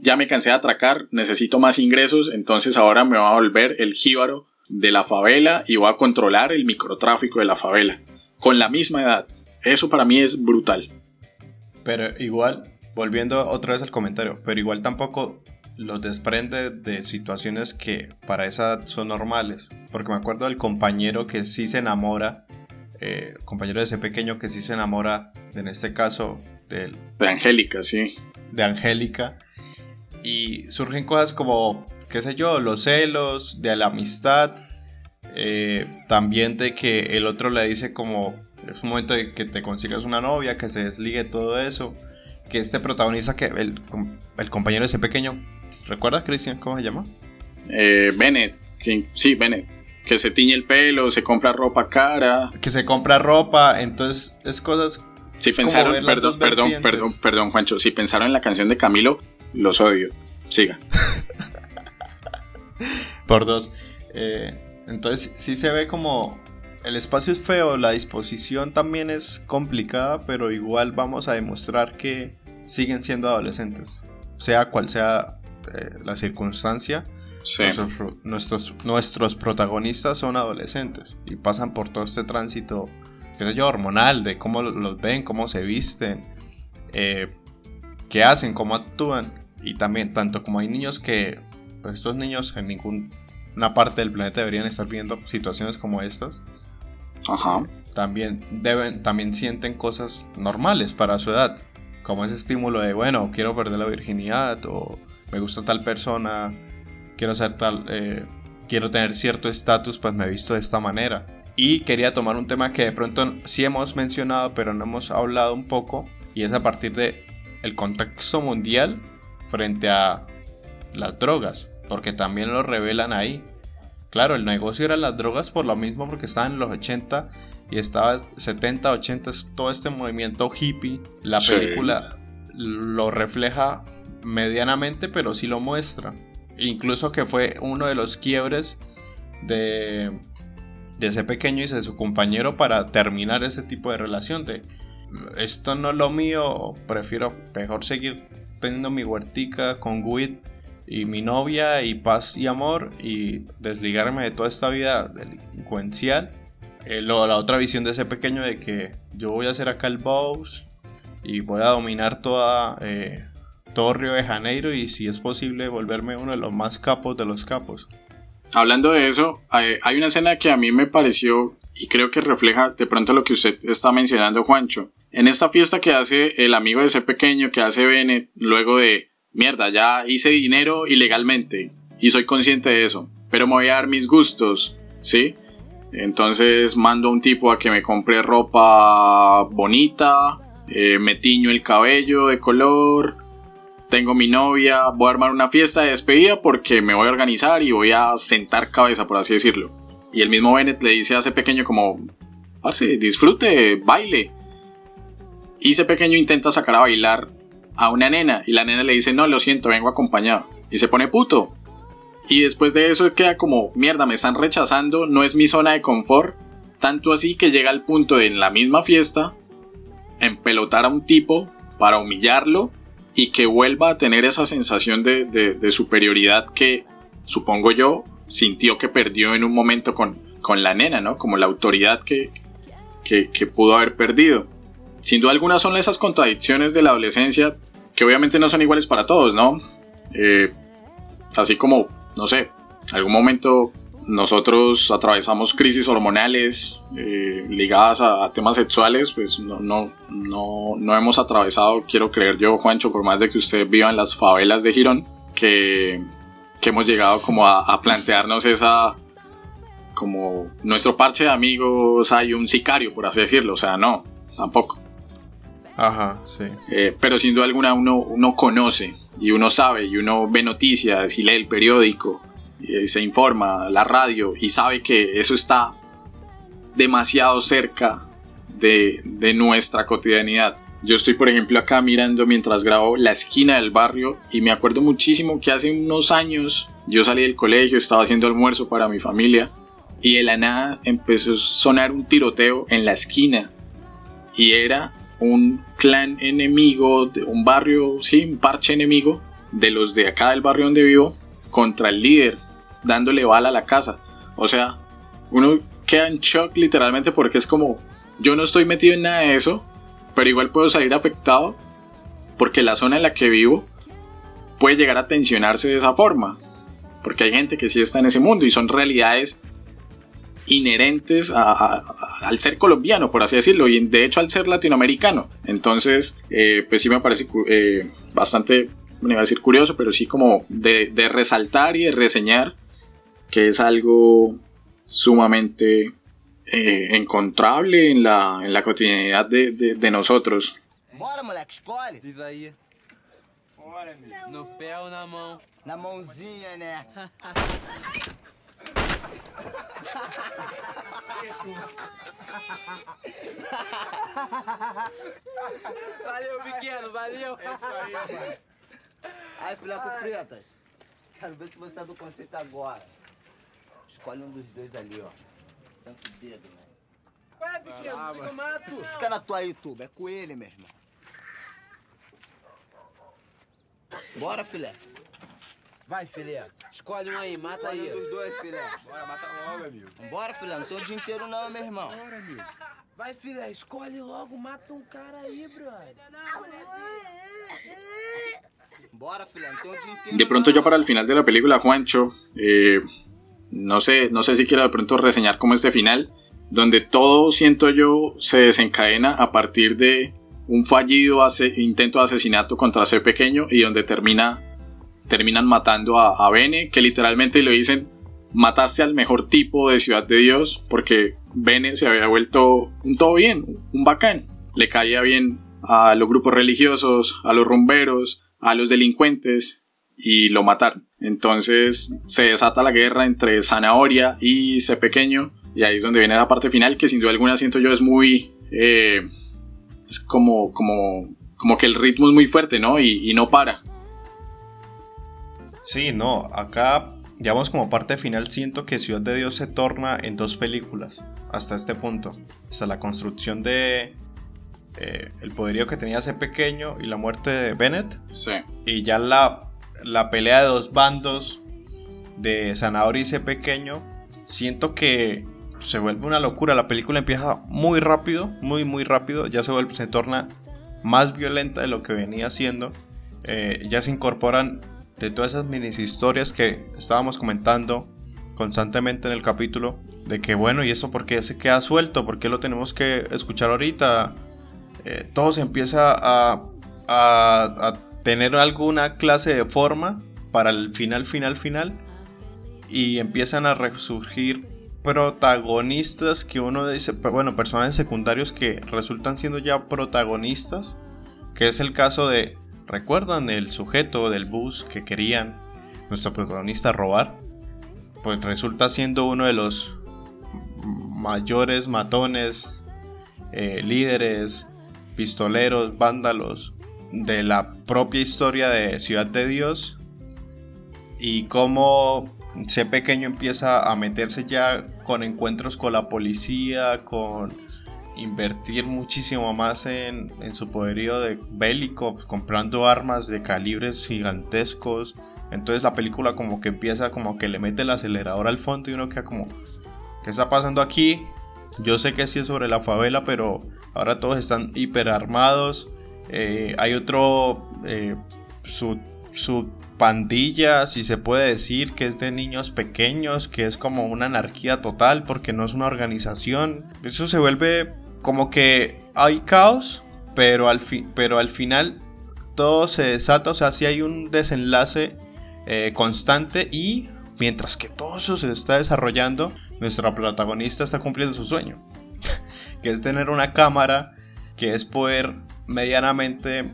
S1: ya me cansé de atracar, necesito más ingresos, entonces ahora me voy a volver el jíbaro de la favela y voy a controlar el microtráfico de la favela, con la misma edad. Eso para mí es brutal.
S2: Pero igual, volviendo otra vez al comentario, pero igual tampoco los desprende de situaciones que para esa son normales. Porque me acuerdo del compañero que sí se enamora, eh, compañero de ese pequeño que sí se enamora, en este caso, del,
S1: de Angélica, sí.
S2: De Angélica. Y surgen cosas como, qué sé yo, los celos, de la amistad, eh, también de que el otro le dice como, Es un momento de que te consigas una novia, que se desligue todo eso. Que este protagonista, que el, el compañero ese pequeño, ¿recuerdas, Cristian? ¿Cómo se llama?
S1: Eh, Bennett. sí, Bennett. Que se tiñe el pelo, se compra ropa cara.
S2: Que se compra ropa, entonces es cosas.
S1: Si pensaron, perdón, perdón, perdón, perdón, Juancho. Si pensaron en la canción de Camilo, los odio. Siga.
S2: Por dos. Eh, entonces sí se ve como el espacio es feo, la disposición también es complicada, pero igual vamos a demostrar que siguen siendo adolescentes, sea cual sea eh, la circunstancia. Nuestros, nuestros, protagonistas son adolescentes y pasan por todo este tránsito, qué sé yo, hormonal, de cómo los ven, cómo se visten, eh, qué hacen, cómo actúan. Y también, tanto como hay niños que, pues estos niños en ninguna parte del planeta deberían estar viendo situaciones como estas.
S1: Ajá.
S2: También, deben, también sienten cosas normales para su edad. Como ese estímulo de, bueno, quiero perder la virginidad o me gusta tal persona, quiero ser tal, eh, quiero tener cierto estatus, pues me he visto de esta manera. Y quería tomar un tema que de pronto sí hemos mencionado, pero no hemos hablado un poco, y es a partir de el contexto mundial frente a las drogas, porque también lo revelan ahí. Claro, el negocio era las drogas por lo mismo porque estaban en los 80 y estaba 70, 80, todo este movimiento hippie. La película lo refleja medianamente, pero sí lo muestra. Incluso que fue uno de los quiebres de, de ese pequeño y de su compañero para terminar ese tipo de relación. De esto no es lo mío, prefiero mejor seguir teniendo mi huertica con Guid y mi novia y paz y amor y desligarme de toda esta vida delincuencial. Eh, la otra visión de ese pequeño de que yo voy a ser acá el boss y voy a dominar toda eh, todo Río de Janeiro y si es posible volverme uno de los más capos de los capos.
S1: Hablando de eso, hay una escena que a mí me pareció y creo que refleja de pronto lo que usted está mencionando, Juancho. En esta fiesta que hace el amigo de ese pequeño, que hace Bennett, luego de, mierda, ya hice dinero ilegalmente y soy consciente de eso, pero me voy a dar mis gustos, ¿sí? Entonces mando a un tipo a que me compre ropa bonita, eh, me tiño el cabello de color, tengo mi novia, voy a armar una fiesta de despedida porque me voy a organizar y voy a sentar cabeza, por así decirlo. Y el mismo Bennett le dice a ese pequeño como, parce, disfrute, baile. Y ese pequeño intenta sacar a bailar a una nena y la nena le dice, no, lo siento, vengo acompañado. Y se pone puto. Y después de eso queda como, mierda, me están rechazando, no es mi zona de confort. Tanto así que llega al punto de en la misma fiesta empelotar a un tipo para humillarlo y que vuelva a tener esa sensación de, superioridad que, supongo yo, sintió que perdió en un momento con, con la nena, ¿no? Como la autoridad que, que, pudo haber perdido. Sin duda alguna son esas contradicciones de la adolescencia que obviamente no son iguales para todos, ¿no? Eh, así como, no sé, algún momento nosotros atravesamos crisis hormonales eh, ligadas a, temas sexuales, pues no, no, no, hemos atravesado, quiero creer yo, Juancho, por más de que usted viva en las favelas de Girón, que, que hemos llegado como a, plantearnos esa, como nuestro parche de amigos hay un sicario, por así decirlo, o sea, no, tampoco.
S2: Ajá, sí.
S1: Eh, pero sin duda alguna uno, uno conoce y uno sabe y uno ve noticias y lee el periódico eh, se informa, la radio y sabe que eso está demasiado cerca de, de nuestra cotidianidad. Yo estoy, por ejemplo, acá mirando mientras grabo la esquina del barrio y me acuerdo muchísimo que hace unos años yo salí del colegio, estaba haciendo almuerzo para mi familia y de la nada empezó a sonar un tiroteo en la esquina y era un clan enemigo, de un barrio, sí, un parche enemigo de los de acá del barrio donde vivo contra el líder dándole bala a la casa. O sea, uno queda en shock literalmente porque es como, yo no estoy metido en nada de eso, pero igual puedo salir afectado porque la zona en la que vivo puede llegar a tensionarse de esa forma. Porque hay gente que sí está en ese mundo y son realidades inherentes al ser colombiano, por así decirlo, y de hecho al ser latinoamericano. Entonces, eh, pues sí me parece eh, bastante, me iba a decir curioso, pero sí como de, de resaltar y de reseñar que es algo sumamente eh, encontrable en la, en la cotidianidad de, de, de nosotros.
S4: Bora, moleque, escolhe.
S3: Diz aí.
S5: Bora, amigo.
S3: No pé ou na mão?
S4: Na mãozinha, né?
S3: Valeu, pequeno, valeu.
S5: É isso aí, mano.
S4: Aí, filha com fritas. Quero ver se você é do conceito agora. Escolhe um dos dois ali, ó. Santo dedo, né?
S3: Ué, pequeno, siga o mato.
S4: Fica na tua YouTube, é com ele, meu irmão. Bora, filé.
S3: Vai, filé. Escolhe um aí, mata
S4: Escolhe
S3: aí.
S4: um dos dois, filé.
S5: Bora, mata logo, amigo.
S4: Bora, filé. Não tô o dia inteiro não, meu irmão.
S3: Bora, amigo. Vai, filé, escolhe logo, mata um cara aí, brother.
S4: Bora, filé. Não tô o dia inteiro
S1: De pronto ya para el final de la película, Juancho, eh, no, sé, no sé si quiero de pronto reseñar como este final, donde todo, siento yo, se desencadena a partir de un fallido intento de asesinato contra C pequeño y donde termina, terminan matando a, a Bene, que literalmente le dicen, mataste al mejor tipo de Ciudad de Dios, porque Bene se había vuelto un todo bien, un bacán. Le caía bien a los grupos religiosos, a los rumberos, a los delincuentes y lo mataron. Entonces se desata la guerra entre Zanahoria y C pequeño y ahí es donde viene la parte final que sin duda alguna siento yo es muy... eh, es como, como, como que el ritmo es muy fuerte, ¿no? Y, y no para.
S2: Sí, no, acá, digamos como parte final, siento que Ciudad de Dios se torna en dos películas, hasta este punto. Hasta la construcción de eh, el poderío que tenía ese pequeño y la muerte de Bennett.
S1: Sí.
S2: Y ya la, la pelea de dos bandos de Zanahoria y ese pequeño, siento que se vuelve una locura. La película empieza muy rápido, muy, muy rápido. Ya se, vuelve, se torna más violenta de lo que venía siendo. Eh, ya se incorporan de todas esas mini historias que estábamos comentando constantemente en el capítulo. De que bueno, ¿y eso por qué se queda suelto? ¿Por qué lo tenemos que escuchar ahorita? Eh, todo se empieza a, a, a tener alguna clase de forma para el final, final, final. Y empiezan a resurgir protagonistas que uno dice, bueno, personajes secundarios que resultan siendo ya protagonistas. Que es el caso de, ¿recuerdan el sujeto del bus que querían nuestro protagonista robar? Pues resulta siendo uno de los mayores matones, eh, líderes, pistoleros, vándalos de la propia historia de Ciudad de Dios y cómo ese pequeño empieza a meterse ya con encuentros con la policía, con invertir muchísimo más en, en su poderío de bélico, comprando armas de calibres gigantescos. Entonces la película como que empieza como que le mete el acelerador al fondo y uno queda como, ¿qué está pasando aquí? Yo sé que sí es sobre la favela, pero ahora todos están hiper armados. Eh, hay otro, eh, su, su pandilla, si se puede decir, que es de niños pequeños, que es como una anarquía total porque no es una organización. Eso se vuelve como que hay caos, pero al, pero al final todo se desata, o sea, si hay un desenlace eh, constante y mientras que todo eso se está desarrollando, nuestra protagonista está cumpliendo su sueño, que es tener una cámara, que es poder medianamente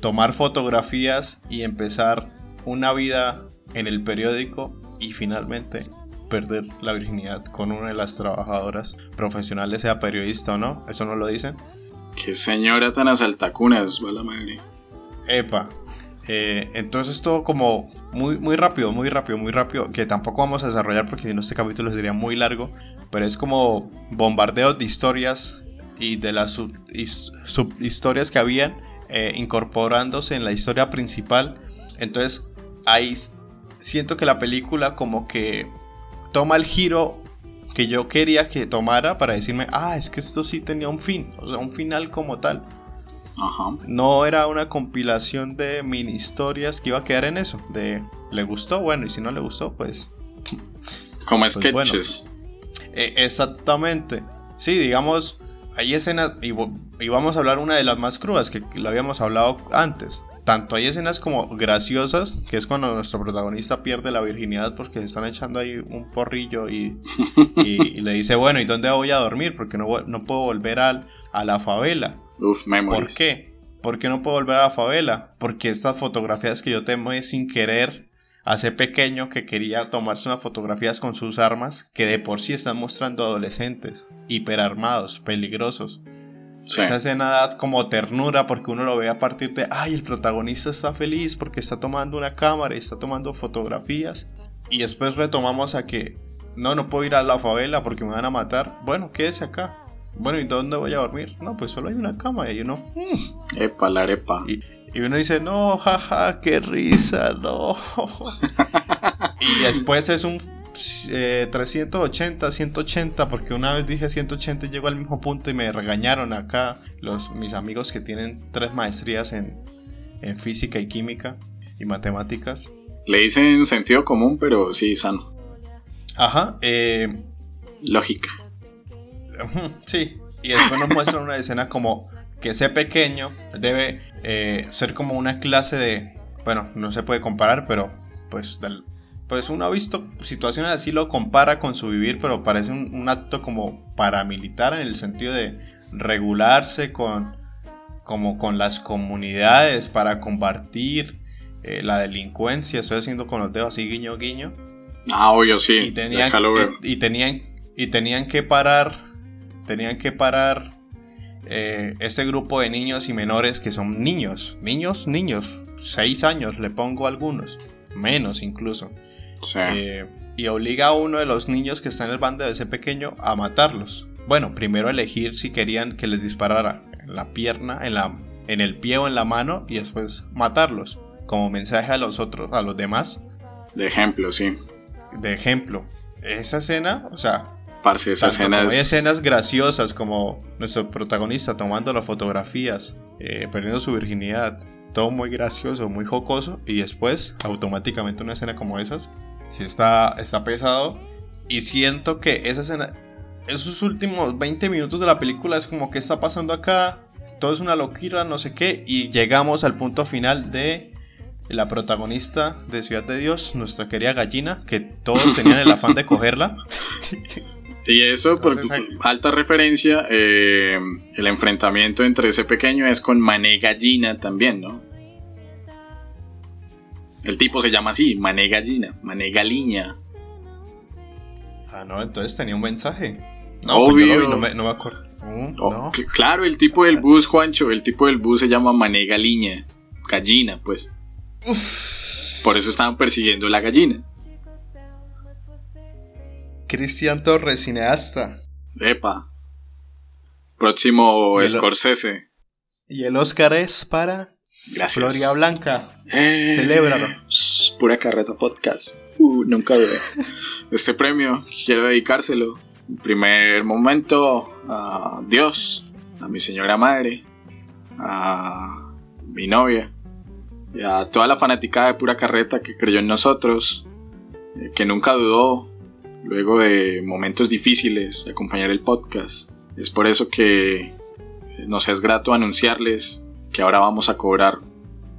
S2: tomar fotografías y empezar una vida en el periódico y finalmente perder la virginidad con una de las trabajadoras profesionales, sea periodista o no, eso no lo dicen.
S1: Qué señora tan asaltacunas, va la madre.
S2: Epa. Eh, entonces todo como muy, muy rápido, muy rápido, muy rápido, que tampoco vamos a desarrollar porque si no este capítulo sería muy largo, pero es como bombardeos de historias y de las sub, sub historias que habían eh, incorporándose en la historia principal. Entonces ahí siento que la película como que toma el giro que yo quería que tomara para decirme, ah, es que esto sí tenía un fin, o sea, un final como tal.
S1: Ajá.
S2: No era una compilación de mini historias que iba a quedar en eso. De le gustó, bueno, y si no le gustó, pues.
S1: Como
S2: pues
S1: sketches.
S2: Bueno. Eh, exactamente. Sí, digamos, hay escenas. Y, y, vamos a hablar una de las más crudas, que, que lo habíamos hablado antes. Tanto hay escenas como graciosas, que es cuando nuestro protagonista pierde la virginidad porque se están echando ahí un porrillo y, y- y le dice, bueno, ¿y dónde voy a dormir? Porque no, no puedo volver al- a la favela.
S1: Uf, memories.
S2: ¿Por qué? ¿Por qué no puedo volver a la favela? Porque estas fotografías que yo tomé sin querer hace pequeño que quería tomarse unas fotografías con sus armas que de por sí están mostrando adolescentes, hiperarmados, peligrosos.
S1: Sí.
S2: Esa escena da como ternura porque uno lo ve a partir de, ay, el protagonista está feliz porque está tomando una cámara y está tomando fotografías. Y después retomamos a que, no, no puedo ir a la favela porque me van a matar. Bueno, quédese acá. Bueno, ¿y dónde voy a dormir? No, pues solo hay una cama y uno, "Mm".
S1: Epa, la arepa.
S2: y, y uno dice, no, jaja, qué risa, no. y después es un eh, 380, 180, porque una vez dije 180 y llego al mismo punto y me regañaron acá los, mis amigos que tienen tres maestrías en, en física y química y matemáticas.
S1: Le dicen sentido común, pero sí, sano.
S2: Ajá, eh,
S1: Lógica.
S2: Sí, y después nos muestran una escena como que ese pequeño debe eh, ser como una clase de, bueno, no se puede comparar, pero pues, del- pues uno ha visto situaciones así, lo compara con su vivir, pero parece un, un acto como paramilitar en el sentido de regularse con, como con las comunidades para combatir eh, la delincuencia, estoy haciendo con los dedos así guiño guiño
S1: Ah, obvio, sí.
S2: y tenían,
S1: déjalo ver.
S2: y, y tenían y tenían que parar tenían que parar eh, este grupo de niños y menores que son niños niños niños seis años le pongo algunos menos incluso
S1: Sí.
S2: eh, y obliga a uno de los niños que está en el bando de ese pequeño a matarlos bueno primero elegir si querían que les disparara en la pierna en la en el pie o en la mano y después matarlos como mensaje a los otros a los demás
S1: De ejemplo, sí.
S2: de ejemplo. Esa escena, o sea,
S1: Parce, esa escena
S2: como hay
S1: es...
S2: escenas graciosas como nuestro protagonista tomando las fotografías, eh, perdiendo su virginidad, todo muy gracioso, muy jocoso, y después automáticamente una escena como esas, sí está, está pesado, y siento que esa escena, esos últimos 20 minutos de la película es como que está pasando acá, todo es una locura, no sé qué, y llegamos al punto final de la protagonista de Ciudad de Dios, nuestra querida gallina, que todos tenían el afán de cogerla.
S1: Y eso, por alta referencia, eh, el enfrentamiento entre ese pequeño es con Mané Gallina también, ¿no? El tipo se llama así, Mané Gallina, Mané Galiña.
S2: Ah, no, entonces tenía un mensaje. No, pues yo lo vi,
S1: Obvio.
S2: no, me, no me acuerdo. Uh,
S1: Oh,
S2: no.
S1: cl- Claro, el tipo del bus, Juancho, el tipo del bus se llama Mané Galiña, gallina, pues. Por eso estaban persiguiendo la gallina.
S2: Cristian Torres, cineasta.
S1: Epa. Próximo
S2: Y el-
S1: Scorsese.
S2: Y el Oscar es para
S1: Gracias.
S2: Floria Blanca.
S1: Eh,
S2: Celébralo.
S1: Pura carreta podcast. Uh, nunca dudé. Este premio quiero dedicárselo en primer momento a Dios, a mi señora madre, a mi novia y a toda la fanaticada de pura carreta que creyó en nosotros, eh, que nunca dudó luego de momentos difíciles de acompañar el podcast. Es por eso que nos es grato anunciarles que ahora vamos a cobrar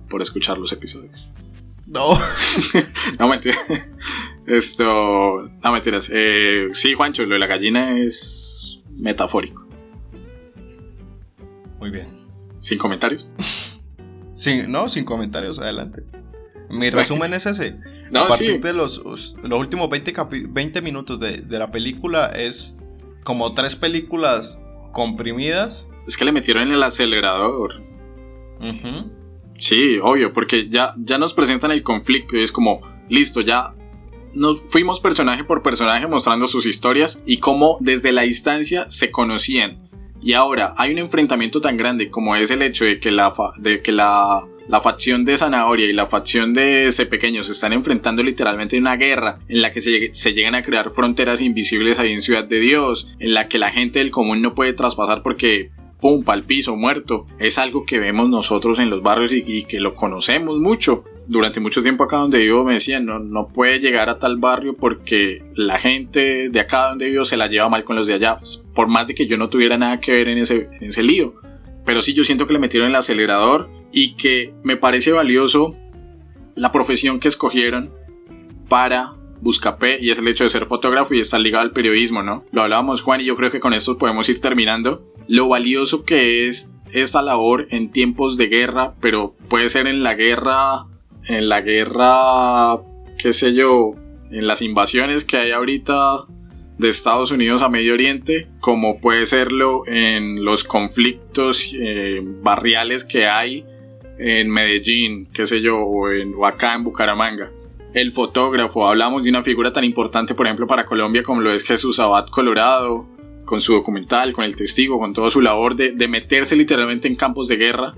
S1: por escuchar los episodios.
S2: No.
S1: No, mentira. Esto. No, mentiras. Eh, sí, Juancho, lo de la gallina es metafórico.
S2: Muy bien.
S1: Sin comentarios.
S2: Sin, no, sin comentarios, adelante. Mi resumen es ese.
S1: No,
S2: a partir
S1: sí.
S2: de los, los últimos 20, capi- 20 minutos de, de la película es como tres películas comprimidas.
S1: Es que le metieron en el acelerador. Sí, obvio, porque ya, ya nos presentan el conflicto y es como, listo, ya nos fuimos personaje por personaje mostrando sus historias y cómo desde la distancia se conocían. Y ahora hay un enfrentamiento tan grande como es el hecho de que la, de que la, la facción de Zanahoria y la facción de ese pequeño se están enfrentando literalmente en una guerra en la que se, se llegan a crear fronteras invisibles ahí en Ciudad de Dios, en la que la gente del común no puede traspasar porque pum, pa'l piso, muerto. Es algo que vemos nosotros en los barrios y, y que lo conocemos mucho. Durante mucho tiempo acá donde vivo me decían, no, no puede llegar a tal barrio porque la gente de acá donde vivo se la lleva mal con los de allá. Por más de que yo no tuviera nada que ver en ese, en ese lío. Pero sí, yo siento que le metieron el acelerador y que me parece valioso la profesión que escogieron para Buscapé y es el hecho de ser fotógrafo y estar ligado al periodismo, ¿no? Lo hablábamos Juan y yo creo que con esto podemos ir terminando. Lo valioso que es esa labor en tiempos de guerra, pero puede ser en la guerra, en la guerra, qué sé yo, en las invasiones que hay ahorita de Estados Unidos a Medio Oriente, como puede serlo en los conflictos eh, barriales que hay en Medellín, qué sé yo, o, en, o acá en Bucaramanga. El fotógrafo, hablamos de una figura tan importante, por ejemplo, para Colombia como lo es Jesús Abad Colorado, con su documental, con el testigo, con toda su labor de, de meterse literalmente en campos de guerra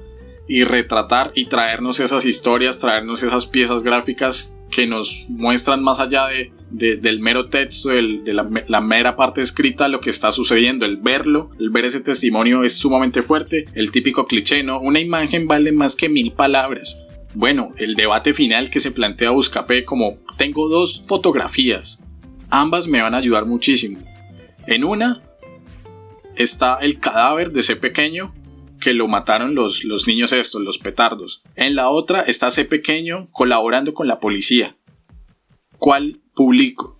S1: y retratar y traernos esas historias, traernos esas piezas gráficas que nos muestran más allá de, de- del mero texto, de la, la mera parte escrita, lo que está sucediendo, el verlo, el ver ese testimonio es sumamente fuerte, el típico cliché, ¿no? Una imagen vale más que mil palabras. Bueno, el debate final que se plantea Buscapé como tengo dos fotografías, ambas me van a ayudar muchísimo. En una está el cadáver de ese pequeño que lo mataron los, los niños estos, los petardos. En la otra está ese pequeño colaborando con la policía. ¿Cuál publico?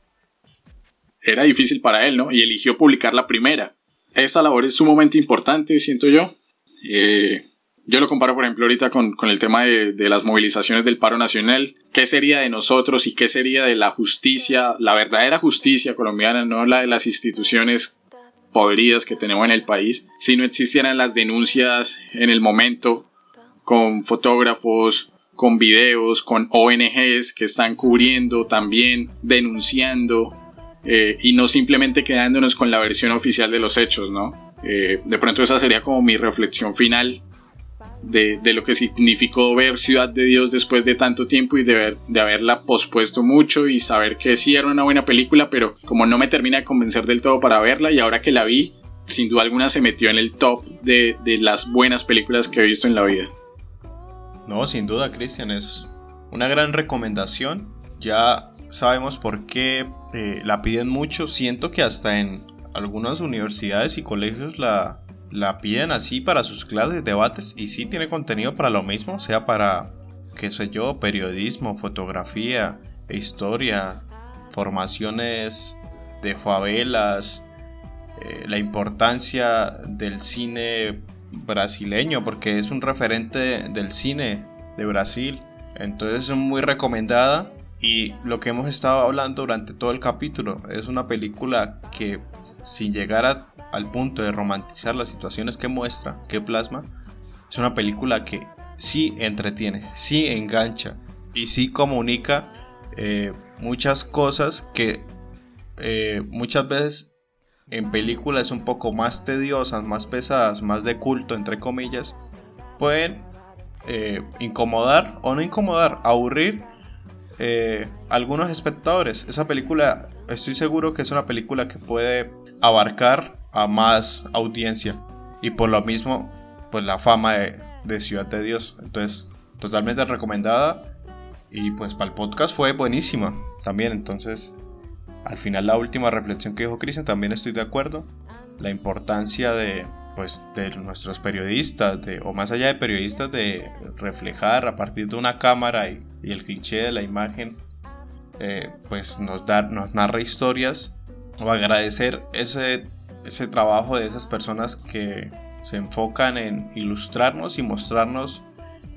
S1: Era difícil para él, ¿no? Y eligió publicar la primera. Esa labor es sumamente importante, siento yo. Eh, yo lo comparo, por ejemplo, ahorita con, con el tema de, de las movilizaciones del paro nacional. ¿Qué sería de nosotros y qué sería de la justicia, la verdadera justicia colombiana, no la de las instituciones podridas que tenemos en el país, si no existieran las denuncias en el momento con fotógrafos, con videos, con ONGs que están cubriendo también, denunciando eh, y no simplemente quedándonos con la versión oficial de los hechos, ¿no? Eh, de pronto esa sería como mi reflexión final de, de lo que significó ver Ciudad de Dios después de tanto tiempo y de, haberla pospuesto mucho y saber que sí era una buena película, pero como no me termina de convencer del todo para verla y ahora que la vi, sin duda alguna se metió en el top de, de las buenas películas que he visto en la vida.
S2: No, sin duda, Cristian, es una gran recomendación. Ya sabemos por qué eh, la piden mucho. Siento que hasta en algunas universidades y colegios la, la piden así para sus clases, debates, y sí tiene contenido para lo mismo, sea para, qué sé yo, periodismo, fotografía, historia, formaciones de favelas, eh, la importancia del cine brasileño porque es un referente del cine de Brasil. Entonces es muy recomendada y lo que hemos estado hablando durante todo el capítulo es una película que sin llegar a- al punto de romantizar las situaciones que muestra que plasma es una película que sí entretiene sí engancha y sí comunica eh, muchas cosas que eh, muchas veces en películas un poco más tediosas, más pesadas, más de culto, entre comillas, pueden eh, incomodar o no incomodar, aburrir eh, algunos espectadores. Esa película, estoy seguro que es una película que puede abarcar a más audiencia y por lo mismo, pues la fama de, Ciudad de Dios. Entonces, totalmente recomendada y pues para el podcast fue buenísima también. Entonces, al final la última reflexión que dijo Cristian también estoy de acuerdo. La importancia de pues de nuestros periodistas, de, o más allá de periodistas, de reflejar a partir de una cámara y, y el cliché de la imagen, eh, pues nos, da, nos narra historias, o agradecer ese, ese trabajo de esas personas que se enfocan en ilustrarnos y mostrarnos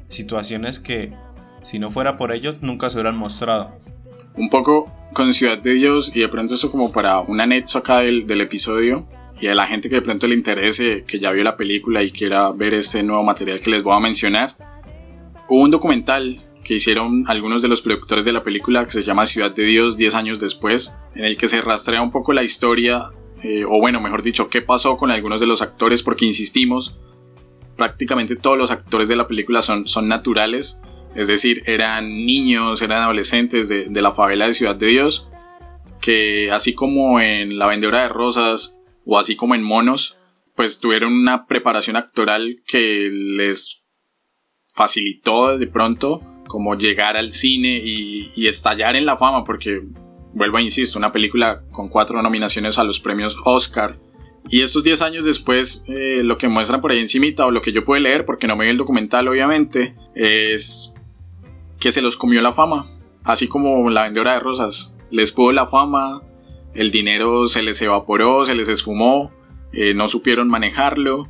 S2: situaciones que si no fuera por ellos nunca se hubieran mostrado.
S1: Un poco con Ciudad de Dios y de pronto eso como para un anexo acá del, del episodio y a la gente que de pronto le interese, que ya vio la película y quiera ver este nuevo material que les voy a mencionar. Hubo un documental que hicieron algunos de los productores de la película que se llama Ciudad de Dios 10 años después, en el que se rastrea un poco la historia, eh, o bueno, mejor dicho, qué pasó con algunos de los actores, porque insistimos, prácticamente todos los actores de la película son, son naturales, es decir, eran niños, eran adolescentes de, de la favela de Ciudad de Dios, que así como en La Vendedora de Rosas o así como en Monos, pues tuvieron una preparación actoral que les facilitó de pronto como llegar al cine y, estallar en la fama, porque vuelvo a insisto, una película con cuatro nominaciones a los premios Oscar Y estos 10 años después, eh, lo que muestran por ahí encimita, o lo que yo puedo leer, porque no me vi el documental obviamente, es que se los comió la fama, así como la vendedora de rosas. Les pudo la fama, el dinero se les evaporó, se les esfumó, eh, no supieron manejarlo,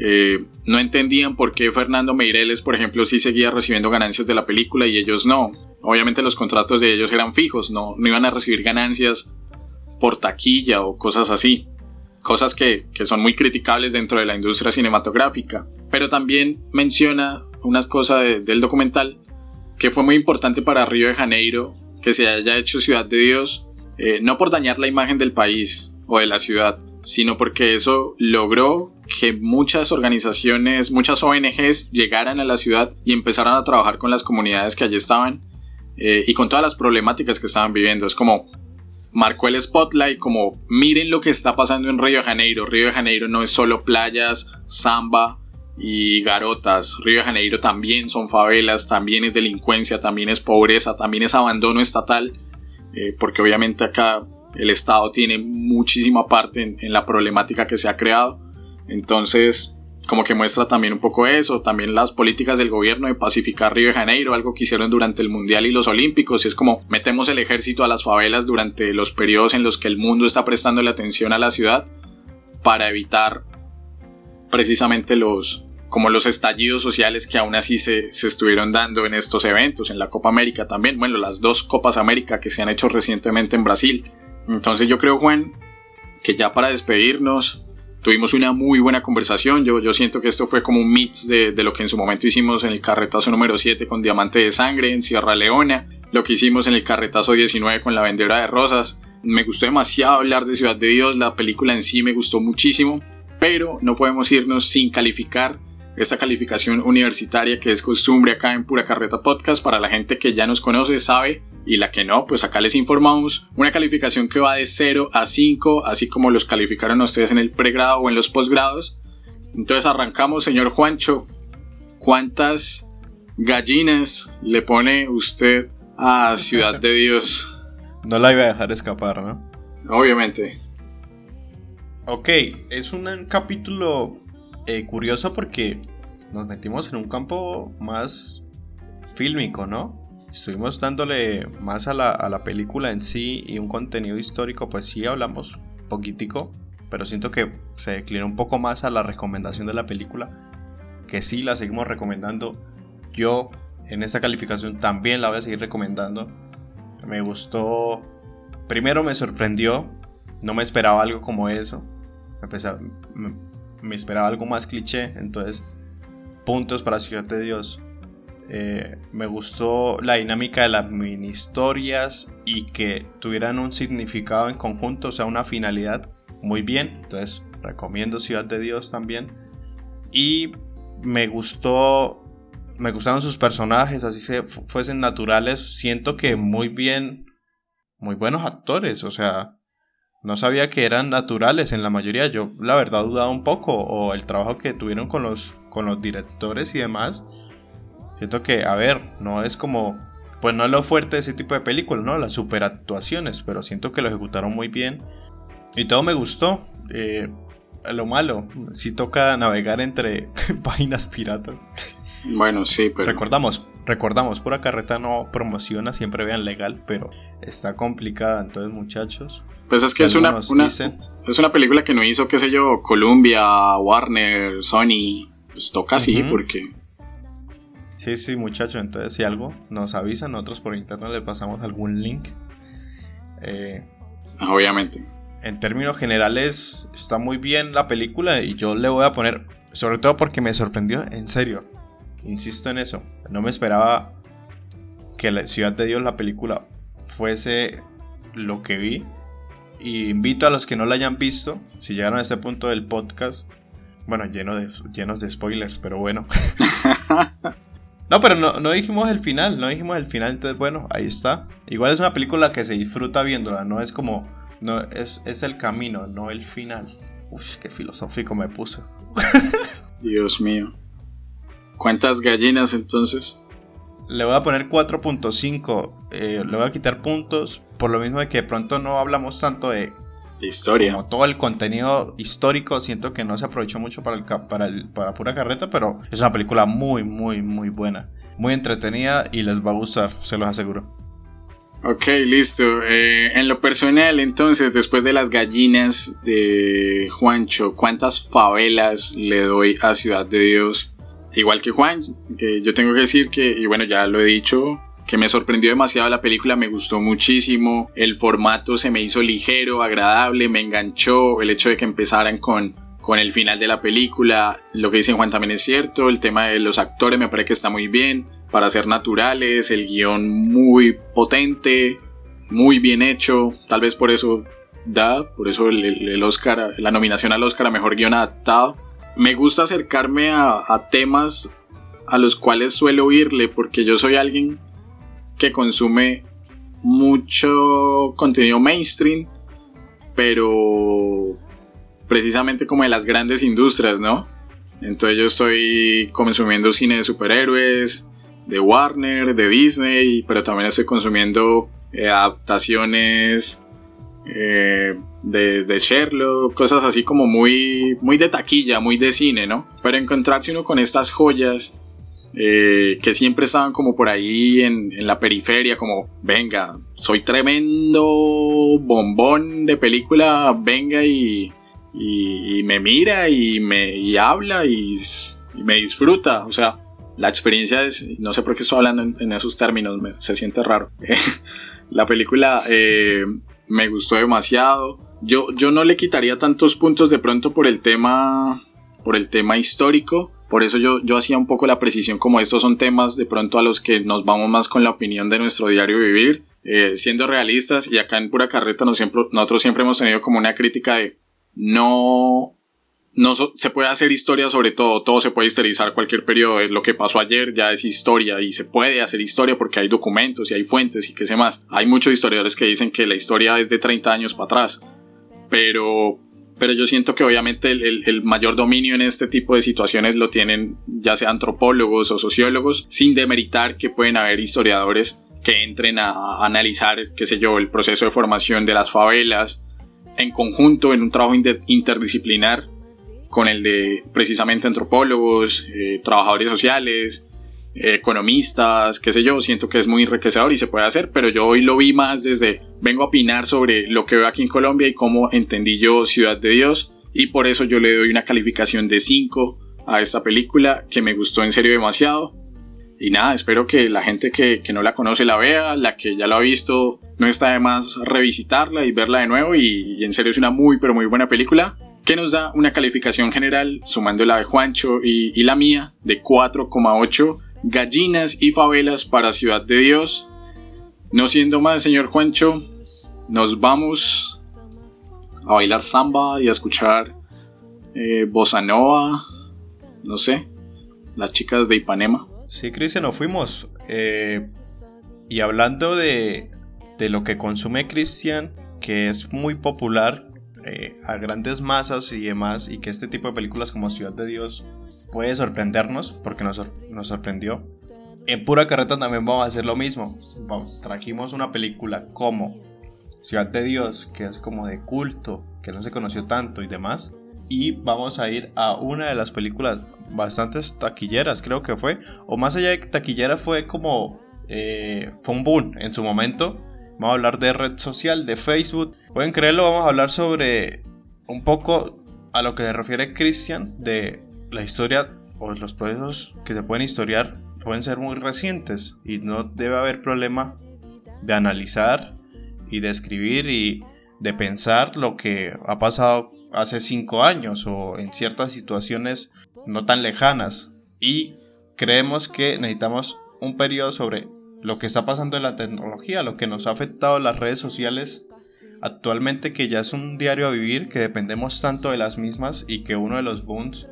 S1: eh, no entendían por qué Fernando Meireles, por ejemplo, sí seguía recibiendo ganancias de la película y ellos no. Obviamente los contratos de ellos eran fijos, no, no iban a recibir ganancias por taquilla o cosas así. Cosas que, que son muy criticables dentro de la industria cinematográfica. Pero también menciona unas cosas del documental que fue muy importante para Río de Janeiro que se haya hecho Ciudad de Dios, eh, no por dañar la imagen del país o de la ciudad, sino porque eso logró que muchas organizaciones, muchas ONGs llegaran a la ciudad y empezaran a trabajar con las comunidades que allí estaban eh, y con todas las problemáticas que estaban viviendo. Es como marcó el spotlight como miren lo que está pasando en Río de Janeiro. Río de Janeiro no es solo playas, samba y garotas. Río de Janeiro también son favelas, también es delincuencia, también es pobreza, también es abandono estatal, eh, porque obviamente acá el Estado tiene muchísima parte en, en la problemática que se ha creado. Entonces, como que muestra también un poco eso, también las políticas del gobierno de pacificar Río de Janeiro, algo que hicieron durante el Mundial y los Olímpicos, y es como metemos el ejército a las favelas durante los periodos en los que el mundo está prestando la atención a la ciudad para evitar precisamente los como los estallidos sociales que aún así se, se estuvieron dando en estos eventos, en la Copa América también, bueno, las dos Copas América que se han hecho recientemente en Brasil. Entonces yo creo, Juan, que ya para despedirnos, tuvimos una muy buena conversación. Yo, yo siento que esto fue como un mix de, de, lo que en su momento hicimos en el carretazo número 7 con Diamante de Sangre en Sierra Leona, lo que hicimos en el carretazo 19 con La Vendedora de Rosas. Me gustó demasiado hablar de Ciudad de Dios, la película en sí me gustó muchísimo, pero no podemos irnos sin calificar esta calificación universitaria que es costumbre acá en Pura Carreta Podcast para la gente que ya nos conoce, sabe y la que no, pues acá les informamos una calificación que va de 0 a 5, así como los calificaron ustedes en el pregrado o en los posgrados. Entonces arrancamos, señor Juancho. ¿Cuántas gallinas le pone usted a Ciudad de Dios?
S2: No la iba a dejar escapar, ¿no?
S1: Obviamente.
S2: Ok, es un capítulo eh, curioso porque nos metimos en un campo más fílmico, ¿no? Estuvimos dándole más a la, a la, película en sí y un contenido histórico, pues sí hablamos poquitico, pero siento que se declinó un poco más a la recomendación de la película, que sí la seguimos recomendando. Yo en esta calificación también la voy a seguir recomendando. Me gustó, primero me sorprendió, no me esperaba algo como eso. Empecé, me, me esperaba algo más cliché, entonces puntos para Ciudad de Dios. Eh, me gustó la dinámica de las mini historias y que tuvieran un significado en conjunto, o sea, una finalidad muy bien. Entonces, recomiendo Ciudad de Dios también. Y me gustó, me gustaron sus personajes, así se fuesen naturales. Siento que muy bien, muy buenos actores, o sea, no sabía que eran naturales en la mayoría. Yo la verdad dudaba un poco. O el trabajo que tuvieron con los, con los directores y demás. Siento que, a ver, no es como... Pues no es lo fuerte de ese tipo de películas, ¿no? Las superactuaciones. Pero siento que lo ejecutaron muy bien. Y todo me gustó. Eh, lo malo, si toca navegar entre páginas piratas.
S1: Bueno, sí, pero...
S2: Recordamos, recordamos, pura carreta no promociona, siempre vean legal, pero está complicada, entonces muchachos,
S1: pues es que es una, una es una película que no hizo, qué sé yo, Columbia, Warner, Sony. Pues toca así porque...
S2: Sí, sí, muchachos. Entonces, si algo nos avisan, nosotros por internet le pasamos algún link. Eh,
S1: Obviamente.
S2: En términos generales, está muy bien la película y yo le voy a poner, sobre todo porque me sorprendió, en serio. Insisto en eso. No me esperaba que la Ciudad de Dios, la película, fuese lo que vi. Y invito a los que no la hayan visto, si llegaron a este punto del podcast, bueno, lleno de, llenos de spoilers, pero bueno. no, pero no, no, dijimos el final, no dijimos el final, entonces bueno, ahí está. Igual es una película que se disfruta viéndola, no es como, no, es, es el camino, no el final. Uf, qué filosófico me puse.
S1: Dios mío. ¿Cuántas gallinas entonces?
S2: Le voy a poner 4.5. Eh, le voy a quitar puntos por lo mismo de que de pronto no hablamos tanto de
S1: Historia.
S2: como todo el contenido histórico, siento que no se aprovechó mucho para, el, para, el- para pura carreta, pero es una película muy, muy, muy buena. Muy entretenida y les va a gustar, se los aseguro.
S1: Ok, listo. Eh, en lo personal, entonces, después de las gallinas de Juancho, ¿cuántas favelas le doy a Ciudad de Dios? Igual que Juan, que yo tengo que decir que, y bueno, ya lo he dicho, que me sorprendió demasiado la película, me gustó muchísimo, el formato se me hizo ligero, agradable, me enganchó, el hecho de que empezaran con, con el final de la película, lo que dice Juan también es cierto, el tema de los actores me parece que está muy bien, para ser naturales, el guion muy potente, muy bien hecho, tal vez por eso da, por eso el, Oscar, la nominación al Oscar a Mejor Guión Adaptado. Me gusta acercarme a, a temas a los cuales suelo oírle, porque yo soy alguien que consume mucho contenido mainstream, pero precisamente como de las grandes industrias, ¿no? Entonces yo estoy consumiendo cine de superhéroes, de Warner, de Disney, pero también estoy consumiendo eh, adaptaciones eh, de, Sherlock, cosas así como muy, muy de taquilla, muy de cine, ¿no? Pero encontrarse uno con estas joyas eh, que siempre estaban como por ahí en, la periferia, como, venga, soy tremendo bombón de película, venga y, me mira y me y habla y, me disfruta, o sea, la experiencia es, no sé por qué estoy hablando en, esos términos, se siente raro. la película eh, me gustó demasiado. Yo, yo no le quitaría tantos puntos de pronto por el tema, por el tema histórico. Por eso yo, yo hacía un poco la precisión como estos son temas de pronto a los que nos vamos más con la opinión de nuestro diario vivir, eh, siendo realistas y acá en pura carreta nos siempre, nosotros siempre hemos tenido como una crítica de no no so- se puede hacer historia sobre todo, todo se puede historizar cualquier periodo, lo que pasó ayer ya es historia y se puede hacer historia porque hay documentos y hay fuentes y qué sé más. Hay muchos historiadores que dicen que la historia es de 30 años para atrás, pero, pero yo siento que obviamente el, el- el mayor dominio en este tipo de situaciones lo tienen ya sea antropólogos o sociólogos, sin demeritar que pueden haber historiadores que entren a, a analizar, qué sé yo, el proceso de formación de las favelas en conjunto en un trabajo inter- interdisciplinar con el de precisamente antropólogos, eh, trabajadores sociales, economistas, qué sé yo, siento que es muy enriquecedor y se puede hacer, pero yo hoy lo vi más desde, vengo a opinar sobre lo que veo aquí en Colombia y cómo entendí yo Ciudad de Dios y por eso yo le doy una calificación de 5 a esta película que me gustó en serio demasiado. Y nada, espero que la gente que, que no la conoce la vea, la que ya la ha visto, no está de más revisitarla y verla de nuevo. Y, y en serio es una muy, pero muy buena película que nos da una calificación general, sumando la de Juancho y, y la mía, de 4,8 gallinas y favelas para Ciudad de Dios. No siendo más, señor Juancho, nos vamos a bailar samba y a escuchar eh, bossa nova, no sé, las chicas de Ipanema.
S2: Sí, Cristian, nos fuimos. Eh, y hablando de, de lo que consume Cristian, que es muy popular eh, a grandes masas y demás, y que este tipo de películas como Ciudad de Dios puede sorprendernos, porque nos, nos sorprendió. En pura carreta también vamos a hacer lo mismo. Trajimos una película como Ciudad de Dios, que es como de culto, que no se conoció tanto y demás. Y vamos a ir a una de las películas bastantes taquilleras, creo que fue. O más allá de taquillera, fue como. eh, fue un boom en su momento. Vamos a hablar de red social, de Facebook. Pueden creerlo, vamos a hablar sobre un poco a lo que se refiere Christian de la historia o los procesos que se pueden historiar pueden ser muy recientes y no debe haber problema de analizar y de escribir y de pensar lo que ha pasado hace cinco años o en ciertas situaciones no tan lejanas. Y creemos que necesitamos un periodo sobre lo que está pasando en la tecnología, lo que nos ha afectado las redes sociales actualmente que ya es un diario a vivir, que dependemos tanto de las mismas y que uno de los booms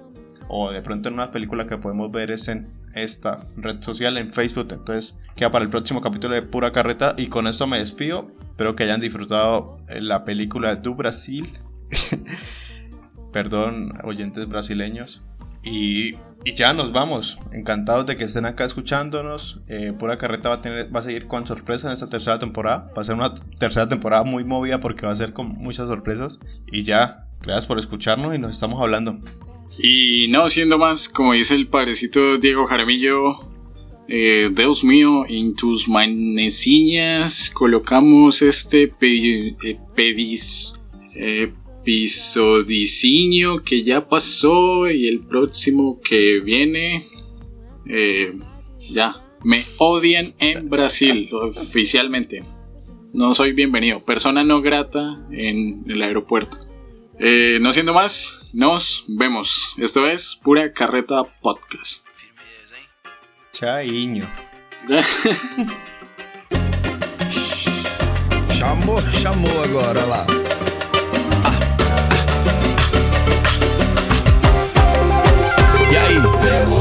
S2: o de pronto en una película que podemos ver es en esta red social en Facebook. Entonces queda para el próximo capítulo de Pura Carreta y con esto me despido. Espero que hayan disfrutado la película de Du Brasil. Perdón, oyentes brasileños. Y, y ya nos vamos. Encantados de que estén acá escuchándonos. Eh, Pura Carreta va a, tener, va a seguir con sorpresas en esta tercera temporada. Va a ser una tercera temporada muy movida porque va a ser con muchas sorpresas. Y ya, gracias por escucharnos y nos estamos hablando.
S1: Y no siendo más, como dice el padrecito Diego Jaramillo, eh, Dios mío, en tus manecillas colocamos este pedi- eh, eh, que ya pasó y el próximo que viene. ya, me odian en Brasil oficialmente. No soy bienvenido, persona no grata en el aeropuerto. Eh, no siendo más, nos vemos. Esto es Pura Carreta Podcast.
S2: Chaiño.
S6: Chamou, chamou agora lá. Ah. E aí?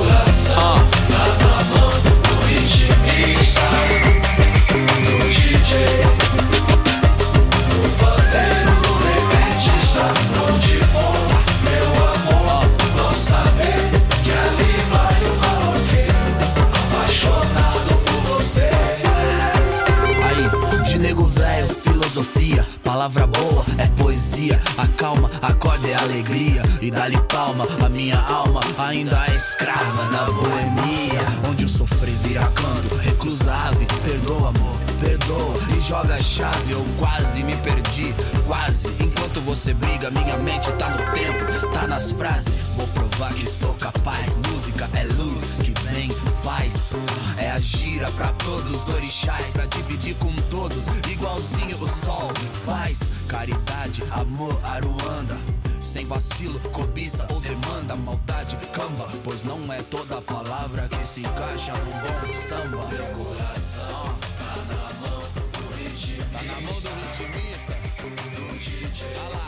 S6: Palavra boa é poesia, acalma, acorda é alegria. E dá-lhe palma, a minha alma ainda é escrava da boemia, onde o sofrer vira canto, reclusa ave, perdoa amor, perdoa e joga a chave, eu quase me perdi, quase, enquanto você briga, minha mente tá no tempo, tá nas frases. Vou provar que sou capaz. Música é luz que vem, faz. É a gira pra todos os orixás, pra dividir com todos, igualzinho o sol faz. Caridade, amor, Aruanda. Sem vacilo, cobiça ou demanda, maldade, camba. Pois não é toda palavra que se encaixa num bom samba. Meu coração tá na mão do ritmo. Tá na mão do. I like